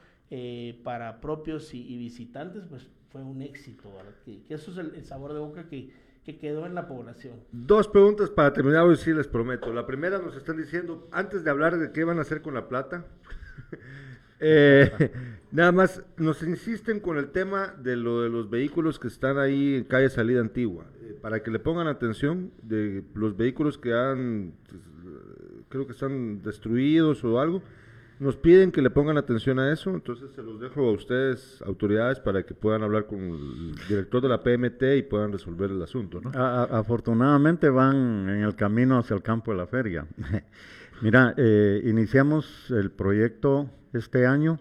Speaker 8: para propios y, visitantes, pues fue un éxito, que, que, eso es el, sabor de boca que, que, quedó en la población.
Speaker 1: Dos preguntas para terminar hoy, sí les prometo. La primera nos están diciendo, antes de hablar de qué van a hacer con la plata, nada más nos insisten con el tema de lo de los vehículos que están ahí en calle Salida Antigua para que le pongan atención de los vehículos que han, pues, creo que están destruidos o algo. Nos piden que le pongan atención a eso, entonces se los dejo a ustedes, autoridades, para que puedan hablar con el director de la PMT y puedan resolver el asunto. ¿no?
Speaker 7: afortunadamente van en el camino hacia el campo de la feria. Mira, eh, iniciamos el proyecto este año.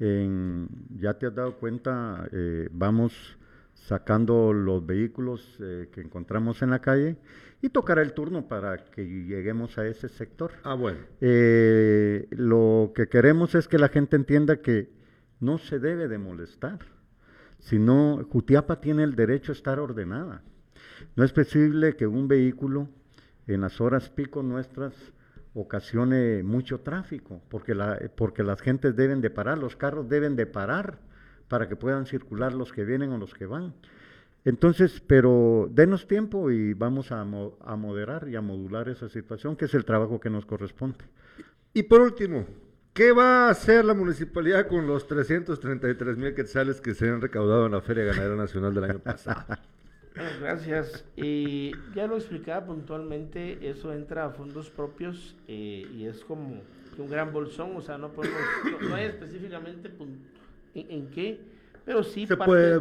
Speaker 7: Ya te has dado cuenta, eh, vamos sacando los vehículos eh, que encontramos en la calle y tocar el turno para que lleguemos a ese sector.
Speaker 1: Ah, bueno.
Speaker 7: Eh, lo que queremos es que la gente entienda que no se debe de molestar, sino Jutiapa tiene el derecho a estar ordenada. No es posible que un vehículo en las horas pico nuestras ocasione mucho tráfico, porque, la, porque las gentes deben de parar, los carros deben de parar para que puedan circular los que vienen o los que van. Entonces, pero denos tiempo y vamos a, a moderar y a modular esa situación, que es el trabajo que nos corresponde.
Speaker 1: Y por último, ¿Qué va a hacer la municipalidad con los 333 mil quetzales que se han recaudado en la Feria Ganadera Nacional del año pasado?
Speaker 8: Gracias. Y ya lo explicaba puntualmente, eso entra a fondos propios eh, y es como un gran bolsón, o sea, no podemos, no, hay específicamente en, qué, pero sí parte,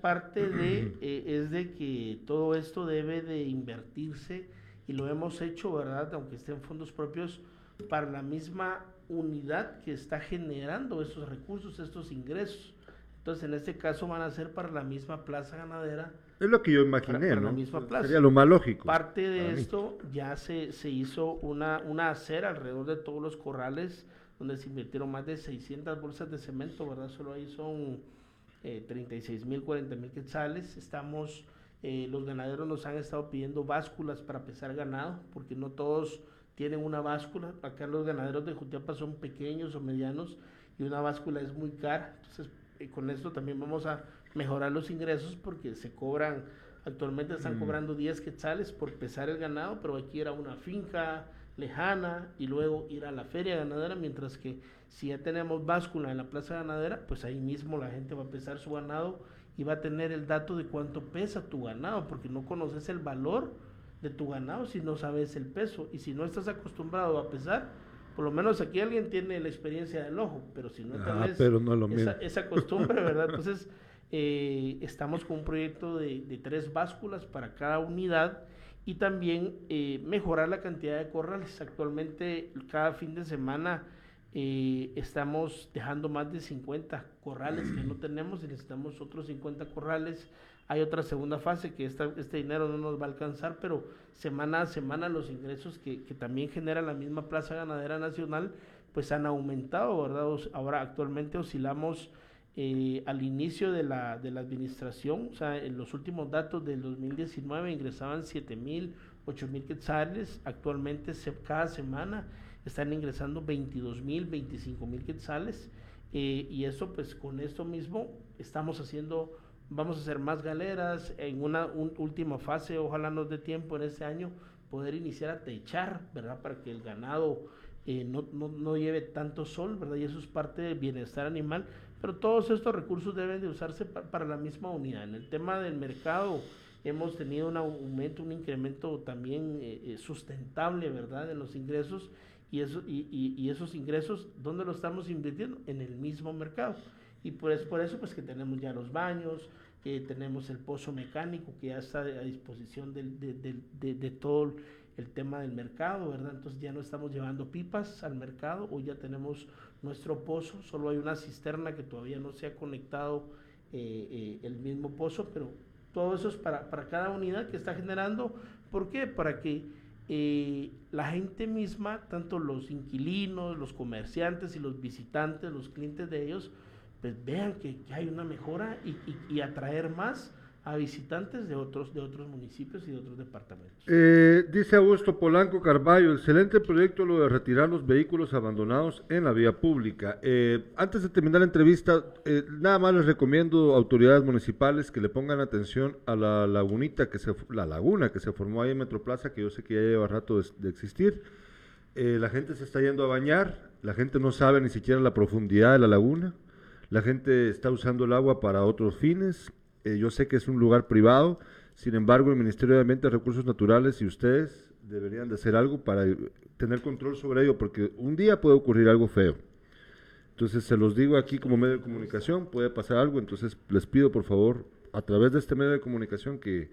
Speaker 8: parte de eh, es de que todo esto debe de invertirse y lo hemos hecho, ¿verdad? Aunque esté en fondos propios, para la misma unidad que está generando esos recursos, estos ingresos. Entonces, en este caso van a ser para la misma plaza ganadera.
Speaker 1: Es lo que yo imaginé,
Speaker 8: ¿no? la misma plaza.
Speaker 1: Sería lo más lógico.
Speaker 8: Parte de esto ya se, se hizo una, una acera alrededor de todos los corrales donde se invirtieron más de 600 bolsas de cemento, ¿verdad? Solo ahí son eh, 36 mil, 40 mil quetzales. Estamos, eh, los ganaderos nos han estado pidiendo básculas para pesar ganado, porque no todos tienen una báscula. Acá los ganaderos de Jutiapa son pequeños o medianos y una báscula es muy cara. Entonces, eh, con esto también vamos a mejorar los ingresos porque se cobran, actualmente están mm. cobrando 10 quetzales por pesar el ganado, pero aquí era una finca, lejana y luego ir a la feria ganadera, mientras que si ya tenemos báscula en la plaza ganadera, pues ahí mismo la gente va a pesar su ganado y va a tener el dato de cuánto pesa tu ganado, porque no conoces el valor de tu ganado si no sabes el peso y si no estás acostumbrado a pesar, por lo menos aquí alguien tiene la experiencia del ojo, pero si no
Speaker 1: ah, pero no lo
Speaker 8: esa, esa, costumbre, ¿verdad? Entonces, eh, estamos con un proyecto de, de tres básculas para cada unidad y también eh, mejorar la cantidad de corrales. Actualmente cada fin de semana eh, estamos dejando más de 50 corrales que no tenemos y necesitamos otros 50 corrales. Hay otra segunda fase que esta, este dinero no nos va a alcanzar, pero semana a semana los ingresos que, que también genera la misma Plaza Ganadera Nacional pues han aumentado, ¿verdad? Ahora actualmente oscilamos eh, al inicio de la, de la administración, o sea, en los últimos datos del 2019 ingresaban 7 mil, 8 mil quetzales, actualmente se, cada semana están ingresando 22 mil, 25 mil quetzales Eh, y eso, pues con esto mismo, estamos haciendo, vamos a hacer más galeras en una última fase, ojalá nos dé tiempo en este año poder iniciar a techar, ¿verdad? Para que el ganado eh, no, no, no, lleve tanto sol, ¿verdad? Y eso es parte del bienestar animal, pero todos estos recursos deben de usarse para la misma unidad. En el tema del mercado hemos tenido un aumento, un incremento también eh, eh, sustentable, ¿verdad? En los ingresos y, eso, y, y, esos ingresos, ¿dónde lo estamos invirtiendo? En el mismo mercado. Y pues por eso pues que tenemos ya los baños, tenemos el pozo mecánico que ya está a disposición de, de, de, de todo el tema del mercado, ¿verdad? Entonces ya no estamos llevando pipas al mercado, o ya tenemos nuestro pozo, solo hay una cisterna que todavía no se ha conectado eh, eh, el mismo pozo, pero todo eso es para, para, cada unidad que está generando. ¿Por qué? Para que eh, la gente misma, tanto los inquilinos, los comerciantes y los visitantes, los clientes de ellos, pues vean que, hay una mejora y, y atraer más a visitantes de otros, de otros municipios y de otros departamentos.
Speaker 1: Eh, dice Augusto Polanco Carballo, excelente proyecto lo de retirar los vehículos abandonados en la vía pública. Eh, antes de terminar la entrevista, eh, nada más les recomiendo autoridades municipales que le pongan atención a la lagunita, que se, la laguna que se formó ahí en Metroplaza, que yo sé que ya lleva rato de, de existir. la gente se está yendo a bañar, la gente no sabe ni siquiera la profundidad de la laguna, la gente está usando el agua para otros fines eh, yo sé que es un lugar privado, sin embargo el Ministerio de Ambiente Recursos Naturales y ustedes deberían de hacer algo para tener control sobre ello, porque un día puede ocurrir algo feo. Entonces se los digo aquí como medio de comunicación, puede pasar algo, entonces les pido por favor a través de este medio de comunicación que,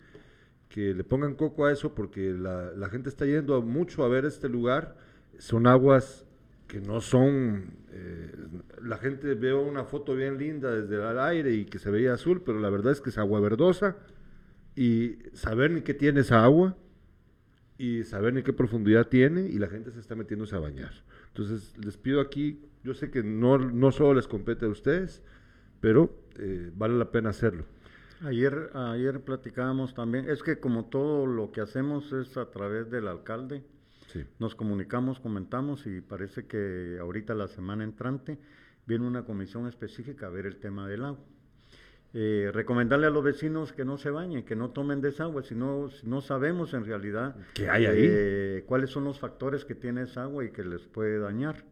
Speaker 1: que le pongan coco a eso, porque la gente está yendo mucho a ver este lugar, son aguas que no son, eh, la gente ve una foto bien linda desde el aire y que se veía azul, pero la verdad es que es agua verdosa y saber ni qué tiene esa agua y saber ni qué profundidad tiene y la gente se está metiéndose a bañar. Entonces les pido aquí, yo sé que no, no solo les compete a ustedes, pero eh, vale la pena hacerlo.
Speaker 7: Ayer, ayer platicábamos también, es que como todo lo que hacemos es a través del alcalde, nos comunicamos, comentamos y parece que ahorita la semana entrante viene una comisión específica a ver el tema del agua. Eh, recomendarle a los vecinos que no se bañen, que no tomen desagüe, si no, si no sabemos en realidad
Speaker 1: ¿Qué hay ahí?
Speaker 7: Eh, cuáles son los factores que tiene esa agua y que les puede dañar.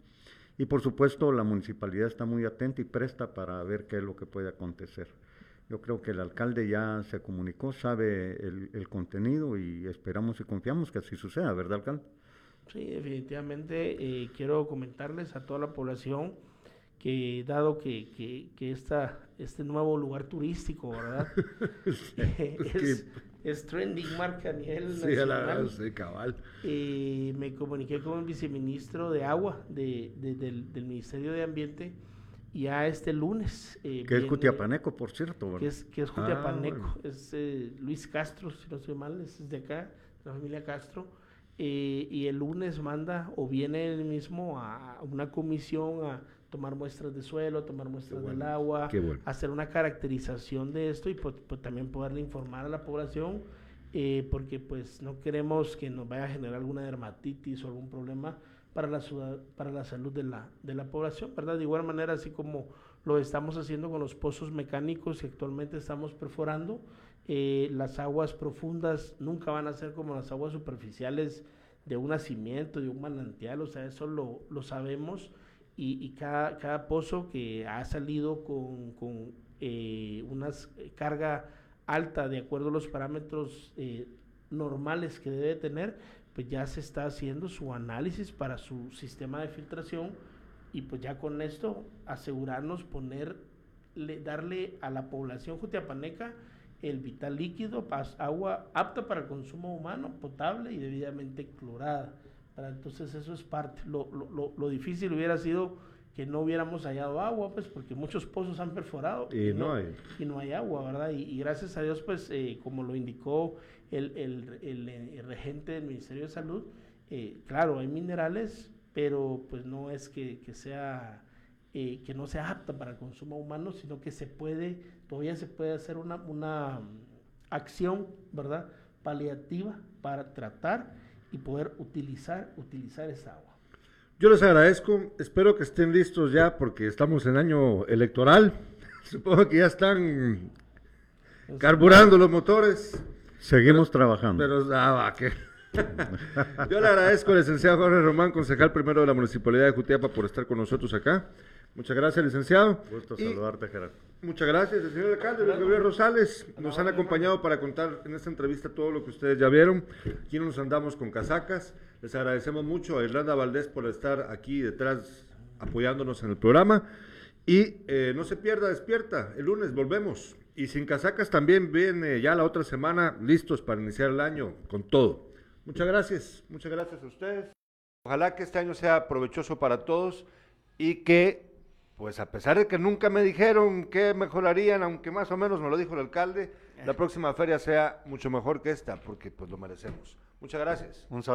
Speaker 7: Y por supuesto la municipalidad está muy atenta y presta para ver qué es lo que puede acontecer. Yo creo que el alcalde ya se comunicó, sabe el, el contenido y esperamos y confiamos que así suceda, ¿verdad, alcalde?
Speaker 8: Sí, definitivamente eh, quiero comentarles a toda la población que dado que, que, que esta, este nuevo lugar turístico, ¿verdad? es, es, trending marca a nivel
Speaker 1: sí, nacional. sí, cabal.
Speaker 8: Eh, me comuniqué con el viceministro de Agua de, de, del, del, Ministerio de Ambiente ya este lunes.
Speaker 7: Eh, que es Cutiapaneco, por cierto.
Speaker 8: ¿verdad? Que es, que es Cutiapaneco, ah, bueno. es eh, Luis Castro, si no estoy mal, es de acá, la familia Castro eh, y el lunes manda o viene él mismo a una comisión a tomar muestras de suelo, tomar muestras bueno, del agua,
Speaker 1: bueno.
Speaker 8: hacer una caracterización de esto y pues, pues también poderle informar a la población eh, porque pues no queremos que nos vaya a generar alguna dermatitis o algún problema para la, para la salud de la, de la población, ¿verdad? De igual manera, así como lo estamos haciendo con los pozos mecánicos y actualmente estamos perforando, eh, las aguas profundas nunca van a ser como las aguas superficiales de un nacimiento, de un manantial, o sea, eso lo, lo sabemos. Y, cada, cada, pozo que ha salido con, con eh, una carga alta de acuerdo a los parámetros eh, normales que debe tener, pues ya se está haciendo su análisis para su sistema de filtración y pues ya con esto asegurarnos ponerle, darle a la población jutiapaneca el vital líquido, agua apta para el consumo humano, potable y debidamente clorada. Entonces eso es parte. Lo, lo, lo, difícil hubiera sido que no hubiéramos hallado agua, pues porque muchos pozos han perforado
Speaker 1: y, y, no, no, hay.
Speaker 8: y no hay agua, ¿verdad? Y, y gracias a Dios, pues eh, como lo indicó el, el, el, el, regente del Ministerio de Salud, eh, claro, hay minerales, pero pues no es que, que sea eh, que no sea apta para el consumo humano, sino que se puede, todavía se puede hacer una, una um, acción, ¿verdad? Paliativa para tratar y poder utilizar, utilizar esa agua.
Speaker 1: Yo les agradezco, espero que estén listos ya porque estamos en año electoral. Supongo que ya están carburando los motores.
Speaker 7: Seguimos trabajando.
Speaker 1: Pero, ah, va, que... Yo le agradezco al licenciado Jorge Román, concejal primero de la Municipalidad de Jutiapa, por estar con nosotros acá. Muchas gracias, licenciado.
Speaker 7: Gusto
Speaker 1: Y
Speaker 7: saludarte, Gerardo.
Speaker 1: Muchas gracias, el señor alcalde, Luis Gabriel Rosales. Nos han acompañado para contar en esta entrevista todo lo que ustedes ya vieron. Aquí no nos andamos con casacas. Les agradecemos mucho a Irlanda Valdés por estar aquí detrás apoyándonos en el programa. Y eh, no se pierda, despierta. El lunes volvemos. Y sin casacas también viene ya la otra semana listos para iniciar el año con todo. Muchas gracias, muchas gracias a ustedes. Ojalá que este año sea provechoso para todos y que pues a pesar de que nunca me dijeron que mejorarían, aunque más o menos me lo dijo el alcalde, la próxima feria sea mucho mejor que esta, porque pues lo merecemos. Muchas gracias.
Speaker 7: Un